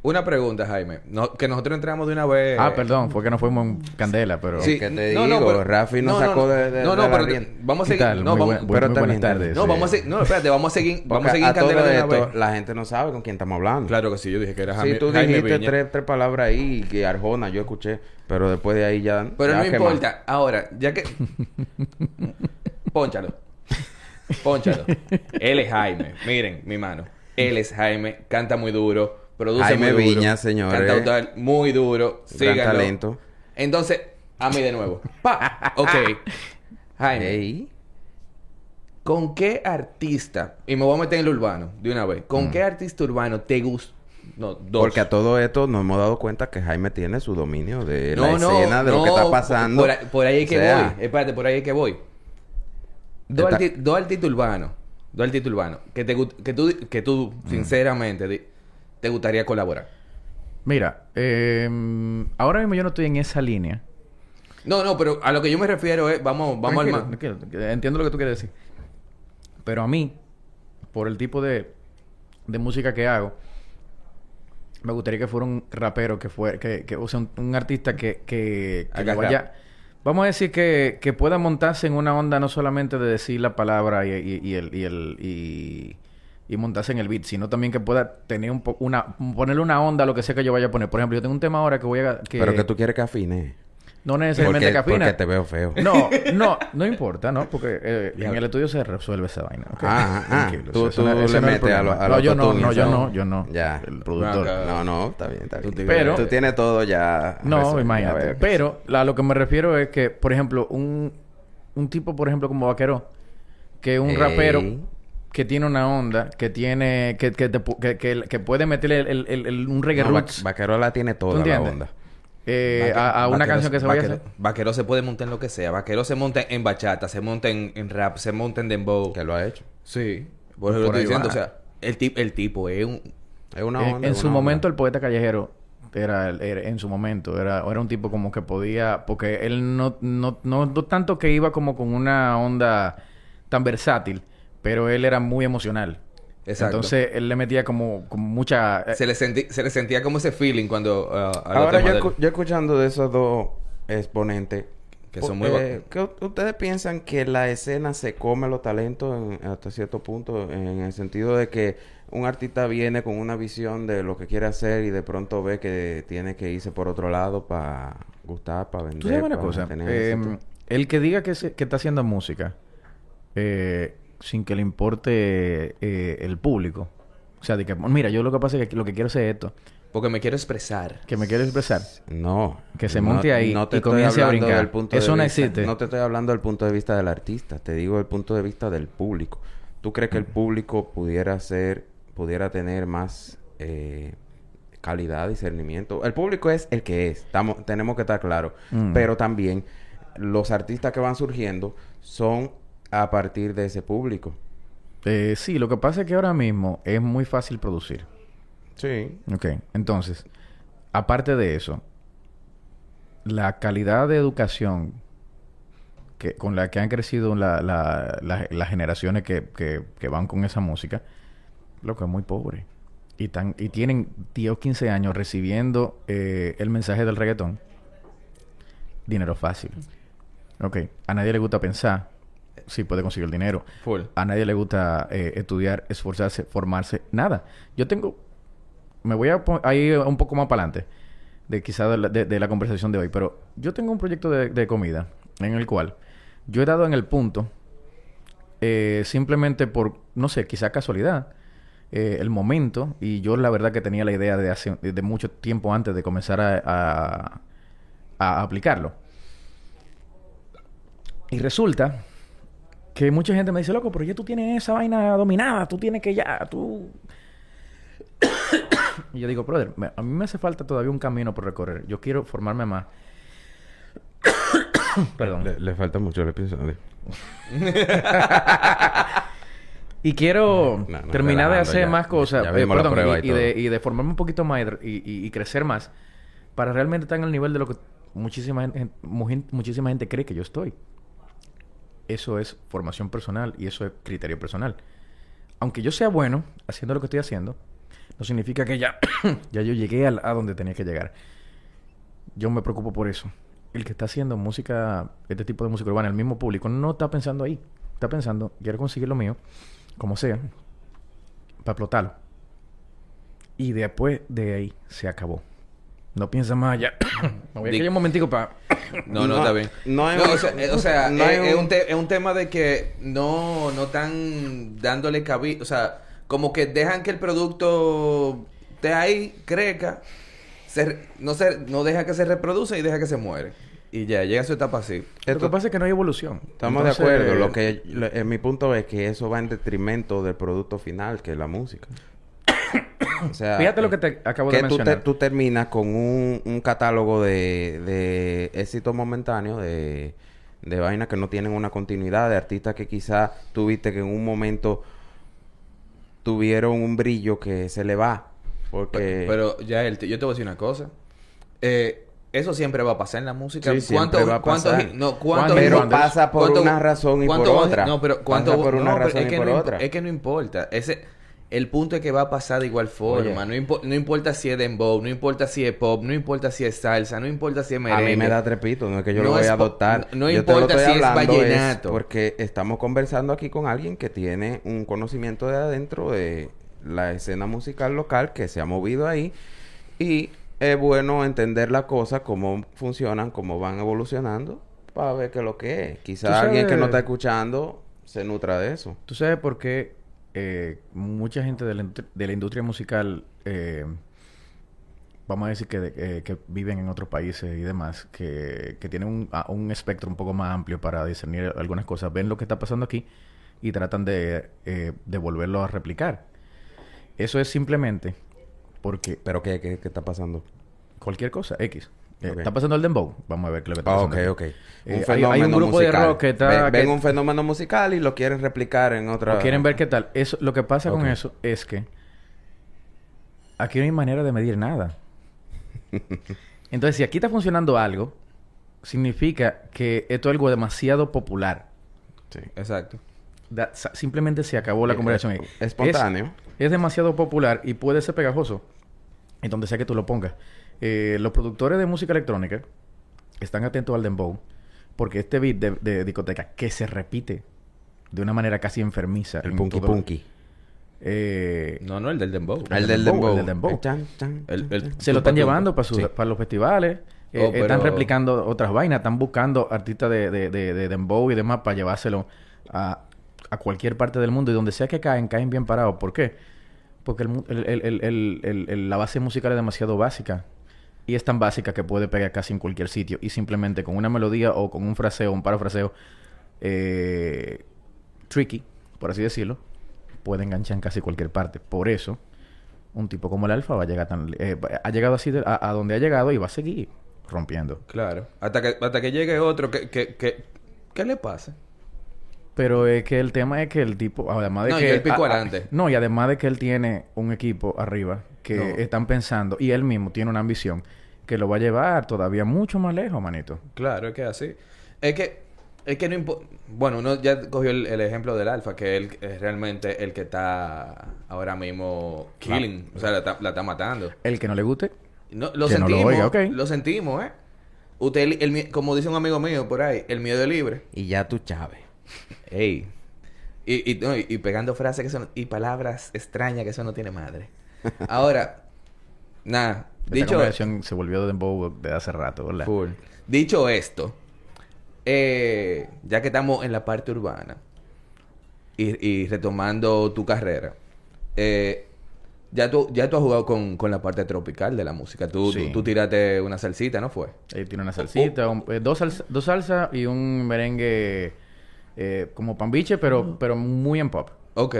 Speaker 1: Una pregunta, Jaime. No- que nosotros entramos de una vez...
Speaker 3: ah, perdón. Fue que no fuimos en candela, pero...
Speaker 1: Sí,
Speaker 2: que te
Speaker 1: no, no,
Speaker 2: digo,
Speaker 1: pero-
Speaker 2: Rafi nos
Speaker 1: no, no,
Speaker 2: sacó
Speaker 1: no.
Speaker 2: de, de-
Speaker 1: No, no,
Speaker 2: de la
Speaker 1: pero vamos a
Speaker 3: ¿Qué
Speaker 1: seguir... No,
Speaker 3: muy,
Speaker 1: vamos...
Speaker 3: buen-
Speaker 2: pero
Speaker 3: muy buenas tardes.
Speaker 1: No, vamos a seguir... No, espérate. Vamos a seguir... Vamos a seguir en
Speaker 2: a todo
Speaker 1: candela de una
Speaker 2: esto,
Speaker 1: vez.
Speaker 2: la gente no sabe con quién estamos hablando.
Speaker 1: Claro que sí. Yo dije que era Jaime,
Speaker 2: Sí, tú
Speaker 1: Jaime
Speaker 2: dijiste
Speaker 1: Viña.
Speaker 2: tres, tres palabras ahí que Arjona yo escuché, pero después de ahí ya.
Speaker 1: Pero
Speaker 2: ya
Speaker 1: no
Speaker 2: quemado.
Speaker 1: importa. Ahora, ya que... Pónchalo. Pónchalo. Él es Jaime. Miren, mi mano. Él es Jaime. Canta muy duro. Produce
Speaker 2: Jaime
Speaker 1: muy duro.
Speaker 2: Viña, señores.
Speaker 1: Cantautor muy duro.
Speaker 2: Gran
Speaker 1: Síganlo.
Speaker 2: talento.
Speaker 1: Entonces, a mí de nuevo. Pa. Ok. Jaime. ¿con qué artista, y me voy a meter en el urbano de una vez, ¿con
Speaker 3: Mm.
Speaker 1: qué artista urbano te gusta? No, dos.
Speaker 2: Porque a todo esto nos hemos dado cuenta que Jaime tiene su dominio de
Speaker 1: No,
Speaker 2: la
Speaker 1: no,
Speaker 2: escena, de lo que está pasando.
Speaker 1: Por, ahí- por ahí es que
Speaker 2: O sea,
Speaker 1: voy. Espérate, por ahí es que voy. Dos,
Speaker 2: Está-
Speaker 1: artistas urbanos. Dos artistas urbanos. Que, te, que tú, que tú
Speaker 2: Mm.
Speaker 1: sinceramente, te gustaría colaborar.
Speaker 3: Mira, eh, ahora mismo yo no estoy en esa línea.
Speaker 1: No, no, pero a lo que yo me refiero es... Vamos, vamos al
Speaker 3: Tranquilo, tranquilo. Entiendo lo que tú quieres decir. Pero a mí, por el tipo de, de música que hago, me gustaría que fuera un rapero que fuera, que, que o sea, un, un artista que, que, vaya. Vamos a decir que, que pueda montarse en una onda no solamente de decir la palabra y, y, y el, y el y, y montarse en el beat, sino también que pueda tener un poco una ponerle una onda a lo que sea que yo vaya a poner. Por ejemplo, yo tengo un tema ahora que voy a que
Speaker 2: Pero que tú quieres que afine.
Speaker 3: no necesariamente
Speaker 2: Porque,
Speaker 3: que afina.
Speaker 2: porque te veo feo.
Speaker 3: No, no, no importa, ¿no? Porque eh, en el estudio se resuelve esa vaina. ¿ok?
Speaker 2: Ah, ah,
Speaker 3: Tranquilo,
Speaker 2: tú- tú
Speaker 3: no-
Speaker 2: le metes a lo- a
Speaker 3: No, yo no, yo no, yo no.
Speaker 2: Ya.
Speaker 3: El productor.
Speaker 2: No, no, está bien, está bien.
Speaker 3: Pero-
Speaker 2: tú tienes todo ya.
Speaker 3: No, imagínate. Pero la- a lo que me refiero es que, por ejemplo, un, un tipo, por ejemplo, como Vaquero, que es un
Speaker 2: Ey.
Speaker 3: rapero que tiene una onda, que tiene, que, que, te que, que- que puede meterle el, el- el- un reggae
Speaker 2: No,
Speaker 3: roots
Speaker 2: Vaquero la tiene
Speaker 3: ¿tú
Speaker 2: toda la onda.
Speaker 3: eh, a, a una
Speaker 1: vaquero-
Speaker 3: canción que se vaya a
Speaker 1: vaquero-
Speaker 3: hacer.
Speaker 1: Vaquero se puede montar en lo que sea. Vaquero se monta en bachata, se monta en, en rap, se monta en dembow.
Speaker 2: Que lo ha hecho.
Speaker 1: Sí. Por eso lo estoy diciendo.
Speaker 3: va.
Speaker 1: O sea, el, tip, el tipo es un...
Speaker 2: Es una
Speaker 3: En-
Speaker 2: onda.
Speaker 3: en su
Speaker 2: onda.
Speaker 3: momento el poeta callejero era, el- era- en su momento era, era un tipo como que podía porque él no, no, no, no tanto que iba como con una onda tan versátil pero él era muy emocional
Speaker 1: Exacto.
Speaker 3: entonces él le metía como, como mucha eh,
Speaker 1: Se le, sentí- se le sentía como ese feeling cuando... a los
Speaker 2: Ahora yo,
Speaker 1: del-
Speaker 2: escu- yo escuchando de esos dos exponentes,
Speaker 1: Que son muy
Speaker 2: eh, ¿qué u- ¿Ustedes piensan que la escena se come los talentos en- hasta cierto punto? En el sentido de que un artista viene con una visión de lo que quiere hacer y de pronto ve que tiene que irse por otro lado para gustar, para vender.
Speaker 3: tú sabes una cosa Eh,
Speaker 2: éxito.
Speaker 3: el que diga que, se- que está haciendo música eh, sin que le importe eh, el público o sea de que mira yo lo que pasa es que lo que quiero es esto
Speaker 1: Porque me quiero expresar.
Speaker 3: que me quiero expresar
Speaker 2: No.
Speaker 3: Que se
Speaker 2: no-
Speaker 3: monte ahí
Speaker 2: no te
Speaker 3: y
Speaker 2: estoy
Speaker 3: comience a
Speaker 2: hablando
Speaker 3: brincar.
Speaker 2: del punto de
Speaker 3: Eso no
Speaker 2: vista-
Speaker 3: existe.
Speaker 2: No te estoy hablando del punto de vista del artista. Te digo el punto de vista del público. ¿Tú crees que el público pudiera ser... Pudiera tener más... eh, calidad, discernimiento? El público es el que es. Estamos, tenemos que estar claros.
Speaker 3: Mm.
Speaker 2: Pero también... Los artistas que van surgiendo... Son a partir de ese público.
Speaker 3: Eh, sí, lo que pasa es que ahora mismo es muy fácil producir.
Speaker 2: Sí.
Speaker 3: Ok, entonces, aparte de eso, la calidad de educación que, con la que han crecido la- la- la- las generaciones que, que- que van con esa música, lo que es muy pobre. Y, tan, y tienen 10 o 15 años recibiendo eh, el mensaje del reggaetón. Dinero fácil. Ok, a nadie le gusta pensar si puede conseguir el dinero.
Speaker 1: Full.
Speaker 3: A nadie le gusta eh, estudiar, esforzarse, formarse, nada. Yo tengo, me voy a ir un poco más para adelante de quizá de la, de- de la conversación de hoy, pero yo tengo un proyecto de, de comida en el cual yo he dado en el punto eh, simplemente por, no sé, quizá casualidad, eh, el momento y yo la verdad que tenía la idea de hace de mucho tiempo antes de comenzar a, a- a aplicarlo. Y resulta que mucha gente me dice, loco, pero ya tú tienes esa vaina dominada, tú tienes que ya, tú... y yo digo, brother, a mí me hace falta todavía un camino por recorrer. Yo quiero formarme más. Perdón.
Speaker 2: Le, le falta mucho el episodio.
Speaker 3: Y quiero
Speaker 2: No, no,
Speaker 3: terminar de hacer
Speaker 2: ya.
Speaker 3: más cosas, eh, perdón, y, de, y de formarme un poquito más y, crecer más para realmente estar en el nivel de lo que muchísima gente, muchísima gente cree que yo estoy. Eso es formación personal y eso es criterio personal. Aunque yo sea bueno haciendo lo que estoy haciendo, no significa que ya, ya yo llegué al- a donde tenía que llegar. Yo me preocupo por eso. El que está haciendo música, este tipo de música urbana, el mismo público, no está pensando ahí. Está pensando, quiero conseguir lo mío, como sea, para explotarlo. Y después de ahí se acabó. No piensa más allá. Me voy a callar un momentico para...
Speaker 1: No, no,
Speaker 2: No,
Speaker 1: está bien.
Speaker 2: no hay
Speaker 1: No,
Speaker 2: un-
Speaker 1: o sea, o sea,
Speaker 2: no
Speaker 1: es,
Speaker 2: hay
Speaker 1: es
Speaker 2: un-
Speaker 1: un te- es un tema de que no, no están dándole cabida. O sea, como que dejan que el producto esté ahí, crezca, se no, se, no deja que se reproduce y deja que se muere. Y ya, llega a su etapa así.
Speaker 3: Lo
Speaker 2: Esto-
Speaker 3: que pasa es que no hay evolución.
Speaker 2: Estamos
Speaker 3: Entonces,
Speaker 2: de acuerdo. Lo que lo- eh, mi punto es que eso va en detrimento del producto final, que es la música. O sea,
Speaker 3: Fíjate lo
Speaker 2: eh,
Speaker 3: que te acabo
Speaker 2: que
Speaker 3: de
Speaker 2: tú, te-
Speaker 3: mencionar.
Speaker 2: tú terminas con un, un catálogo de, de éxito momentáneo, de, de vainas que no tienen una continuidad, de artistas que quizás tuviste que en un momento tuvieron un brillo que se le va. Porque...
Speaker 1: Pero ya, el, yo te voy a decir una cosa. Eh, eso siempre va a pasar en la música.
Speaker 2: Sí, siempre va a pasar.
Speaker 1: no, cuántos
Speaker 3: Pero
Speaker 2: pasa por
Speaker 1: cuánto-
Speaker 2: una razón y por
Speaker 1: cuánto-
Speaker 2: otra.
Speaker 1: No, pero cuánto
Speaker 2: Pasa por una razón y por otra.
Speaker 1: Es que no importa. Ese, el punto es que va a pasar de igual forma. No, impo- no importa si es dembow, no importa si es pop, no importa si es salsa, no importa si es
Speaker 2: A
Speaker 1: merengue.
Speaker 2: mí me da trepito, no es que yo
Speaker 1: No
Speaker 2: lo voy
Speaker 1: es
Speaker 2: a adoptar.
Speaker 1: no
Speaker 2: Yo te lo
Speaker 1: importa
Speaker 2: estoy
Speaker 1: si es vallenato.
Speaker 2: porque estamos conversando aquí con alguien que tiene un conocimiento de adentro de la escena musical local que se ha movido ahí y es bueno entender las cosas, cómo funcionan, cómo van evolucionando para ver qué es lo que es. Quizás alguien que no está escuchando se nutra de eso.
Speaker 3: ¿Tú sabes por qué eh, mucha gente de la, industri- de la industria musical, eh, vamos a decir que, de- eh, que viven en otros países y demás, que, que tienen un, a- un espectro un poco más amplio para discernir algunas cosas, ven lo que está pasando aquí y tratan de, eh, de volverlo a replicar? Eso es simplemente porque
Speaker 2: Pero ¿qué, qué, qué está pasando?
Speaker 3: cualquier cosa, X. Está pasando el dembow. Vamos a ver qué es lo que está
Speaker 2: Ah, ok, ok.
Speaker 3: Eh, hay- hay un grupo de rock que está-
Speaker 2: Ven, ven
Speaker 3: que-
Speaker 2: un fenómeno musical y lo quieren replicar en otra...
Speaker 3: O quieren ver qué tal. Eso, lo que pasa con eso es que aquí no hay manera de medir nada. Entonces, si aquí está funcionando algo, significa que esto es algo demasiado popular.
Speaker 2: Sí.
Speaker 1: Exacto.
Speaker 3: Simplemente se acabó la
Speaker 2: Eh,
Speaker 3: conversación ahí.
Speaker 2: eh, espontáneo.
Speaker 3: Es, es demasiado popular y puede ser pegajoso en donde sea que tú lo pongas. Eh, los productores de música electrónica están atentos al dembow porque este beat de, de discoteca que se repite de una manera casi enfermiza.
Speaker 2: El
Speaker 3: en
Speaker 2: punky
Speaker 3: todo-
Speaker 2: punky.
Speaker 3: Eh,
Speaker 1: No, no, el del dembow.
Speaker 2: El
Speaker 3: del
Speaker 2: del
Speaker 3: dembow,
Speaker 2: dembow.
Speaker 3: el del dembow.
Speaker 2: El chan, chan,
Speaker 1: El-
Speaker 2: chan,
Speaker 1: el-
Speaker 2: chan.
Speaker 3: se lo están llevando para, sus-
Speaker 2: Sí.
Speaker 3: para los festivales. Eh,
Speaker 1: Oh, pero-
Speaker 3: Están replicando otras vainas. Están buscando artistas de, de, de, de dembow y demás para llevárselo a, a cualquier parte del mundo. Y donde sea que caen, caen bien parados. ¿Por qué? Porque el mu- el- el- el- el- el- el- la base musical es demasiado básica. Y es tan básica que puede pegar casi en cualquier sitio. Y simplemente con una melodía o con un fraseo, un parafraseo eh, tricky, por así decirlo, puede enganchar en casi cualquier parte. Por eso, un tipo como el Alfa va a llegar tan... eh, ha llegado así de- a, a donde ha llegado y va a seguir rompiendo.
Speaker 1: Claro. Hasta que, hasta que llegue otro que, que, que, ¿qué le pasa?
Speaker 3: Pero es que el tema es que el tipo, además de
Speaker 1: No,
Speaker 3: que...
Speaker 1: y él picó
Speaker 3: a- a-
Speaker 1: adelante.
Speaker 3: no, y además de que él tiene un equipo arriba que
Speaker 1: No.
Speaker 3: están pensando, y él mismo tiene una ambición que lo va a llevar todavía mucho más lejos, manito.
Speaker 1: Claro, es que así. Es que, es que no importa. Bueno, uno ya cogió el, el ejemplo del Alfa, que él es realmente el que está ahora mismo killing. O sea, la, está- la está matando.
Speaker 3: El que no le guste,
Speaker 1: No, lo
Speaker 3: Que no lo
Speaker 1: sentimos.
Speaker 3: oiga, ok.
Speaker 1: Lo sentimos, ¿eh? Usted, el- el como dice un amigo mío por ahí, el miedo es libre.
Speaker 2: Y ya tú chaves.
Speaker 1: Ey. Y, y, no, y- y pegando frases que son... Y palabras extrañas que eso no tiene madre. Ahora, nada.
Speaker 3: esta
Speaker 1: Dicho...
Speaker 3: conversación se volvió de dembow de hace rato, ¿verdad?
Speaker 1: Full. Dicho esto, eh, ya que estamos en la parte urbana y, y retomando tu carrera, eh, ya, tú, ya tú has jugado con, con la parte tropical de la música. Tú,
Speaker 3: Sí.
Speaker 1: tú, tú tiraste una salsita, ¿no fue?
Speaker 3: Ahí tiene una salsita, un- eh, dos, salsa, dos salsas y un merengue eh, como pambiche, pero, pero muy en pop.
Speaker 1: Ok.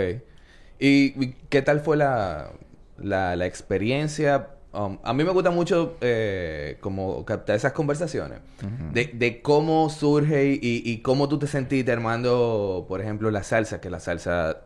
Speaker 1: ¿Y, y qué tal fue la, la, la experiencia? Um, a mí me gusta mucho eh, como captar esas conversaciones de, de cómo surge y, y cómo tú te sentiste armando, por ejemplo, la salsa, que la salsa,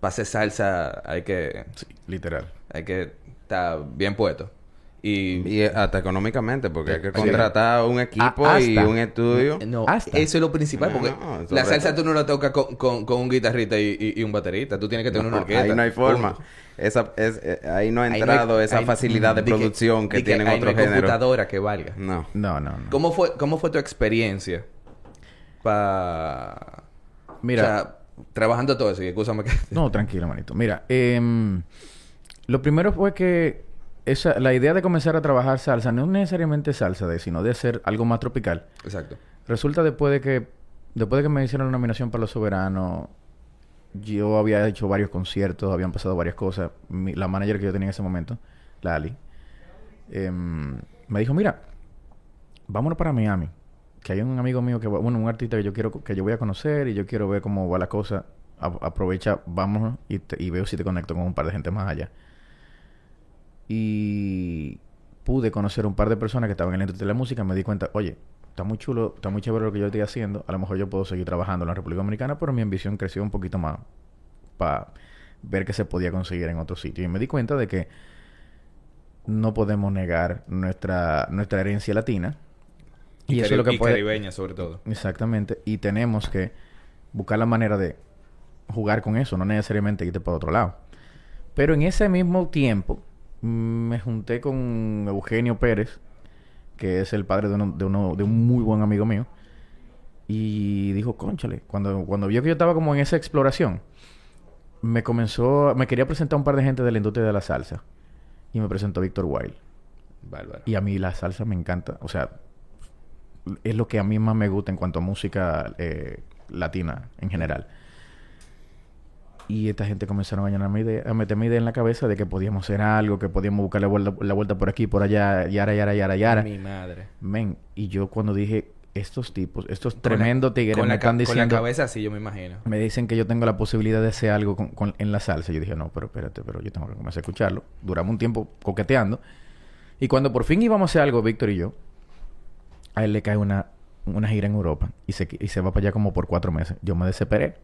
Speaker 1: para hacer salsa hay que,
Speaker 3: Sí, literal.
Speaker 1: hay que estar bien puesto. Y,
Speaker 2: Y hasta económicamente, porque hay que
Speaker 3: Sí.
Speaker 2: contratar un equipo y un estudio.
Speaker 1: no,
Speaker 3: Hasta.
Speaker 1: eso es lo principal, porque
Speaker 2: No,
Speaker 1: la salsa
Speaker 2: todo.
Speaker 1: tú no la tocas con, con, con un guitarrista y, y- y un baterista, tú tienes que tener una
Speaker 2: No,
Speaker 1: orquesta.
Speaker 2: ahí no hay forma. Esa, es, eh, ahí no ha
Speaker 1: Ahí no hay-
Speaker 2: entrado esa facilidad de
Speaker 1: que-
Speaker 2: producción que, tienen otros
Speaker 1: no hay
Speaker 2: géneros.
Speaker 1: computadora que valga.
Speaker 2: No.
Speaker 3: No, no, no.
Speaker 1: ¿Cómo fue, ¿Cómo fue tu experiencia para...
Speaker 3: Mira,
Speaker 1: O sea, trabajando todo eso, y escúchame que...
Speaker 3: no, tranquilo, manito. Mira, em, lo primero fue que esa, la idea de comenzar a trabajar salsa, no necesariamente salsa, de, sino de hacer algo más tropical,
Speaker 1: Exacto.
Speaker 3: resulta después de que, después de que me hicieron la nominación para los soberanos, yo había hecho varios conciertos, habían pasado varias cosas. Mi- la manager que yo tenía en ese momento, la Ali, em, me dijo, mira, vámonos para Miami. que hay un amigo mío que va- bueno, un artista que yo quiero que yo voy a conocer y yo quiero ver cómo va la cosa. A- aprovecha, vamos y, te- y veo si te conecto con un par de gente más allá. Y pude conocer un par de personas que estaban en la industria de la música. Me di cuenta, oye, está muy chulo, está muy chévere lo que yo estoy haciendo. A lo mejor yo puedo seguir trabajando en la República Dominicana, pero mi ambición creció un poquito más para ver qué se podía conseguir en otro sitio. Y me di cuenta de que no podemos negar nuestra, nuestra herencia latina. Y, eso es lo que
Speaker 1: y
Speaker 3: puede...
Speaker 1: caribeña, sobre todo.
Speaker 3: Exactamente. Y tenemos que buscar la manera de jugar con eso, no necesariamente irte para otro lado. Pero en ese mismo tiempo me junté con Eugenio Pérez, que es el padre de, uno, de, uno, de un muy buen amigo mío. Y dijo, conchale, cuando, cuando vio que yo estaba como en esa exploración, me comenzó, me quería presentar un par de gente de la industria de la salsa. Y me presentó Víctor Wild.
Speaker 1: Bárbaro.
Speaker 3: Y a mí la salsa me encanta. O sea, es lo que a mí más me gusta en cuanto a música eh, latina en general. Y esta gente comenzaron a llenarme idea, a meterme idea en la cabeza de que podíamos hacer algo, que podíamos buscar la vuelta, la vuelta por aquí, por allá, yara, yara, yara, yara.
Speaker 1: Mi madre.
Speaker 3: Men, y yo cuando dije, estos tipos, estos
Speaker 1: Con la-
Speaker 3: tremendos tigres
Speaker 1: con
Speaker 3: me
Speaker 1: la,
Speaker 3: están
Speaker 1: Con
Speaker 3: diciendo...
Speaker 1: la cabeza así, yo me imagino.
Speaker 3: Me dicen que yo tengo la posibilidad de hacer algo con- con- en la salsa. Yo dije, no, pero espérate, pero yo tengo que comenzar a escucharlo. Duramos un tiempo coqueteando. Y cuando por fin íbamos a hacer algo, Víctor y yo, a él le cae una, una gira en Europa y se, y se va para allá como por cuatro meses. Yo me desesperé.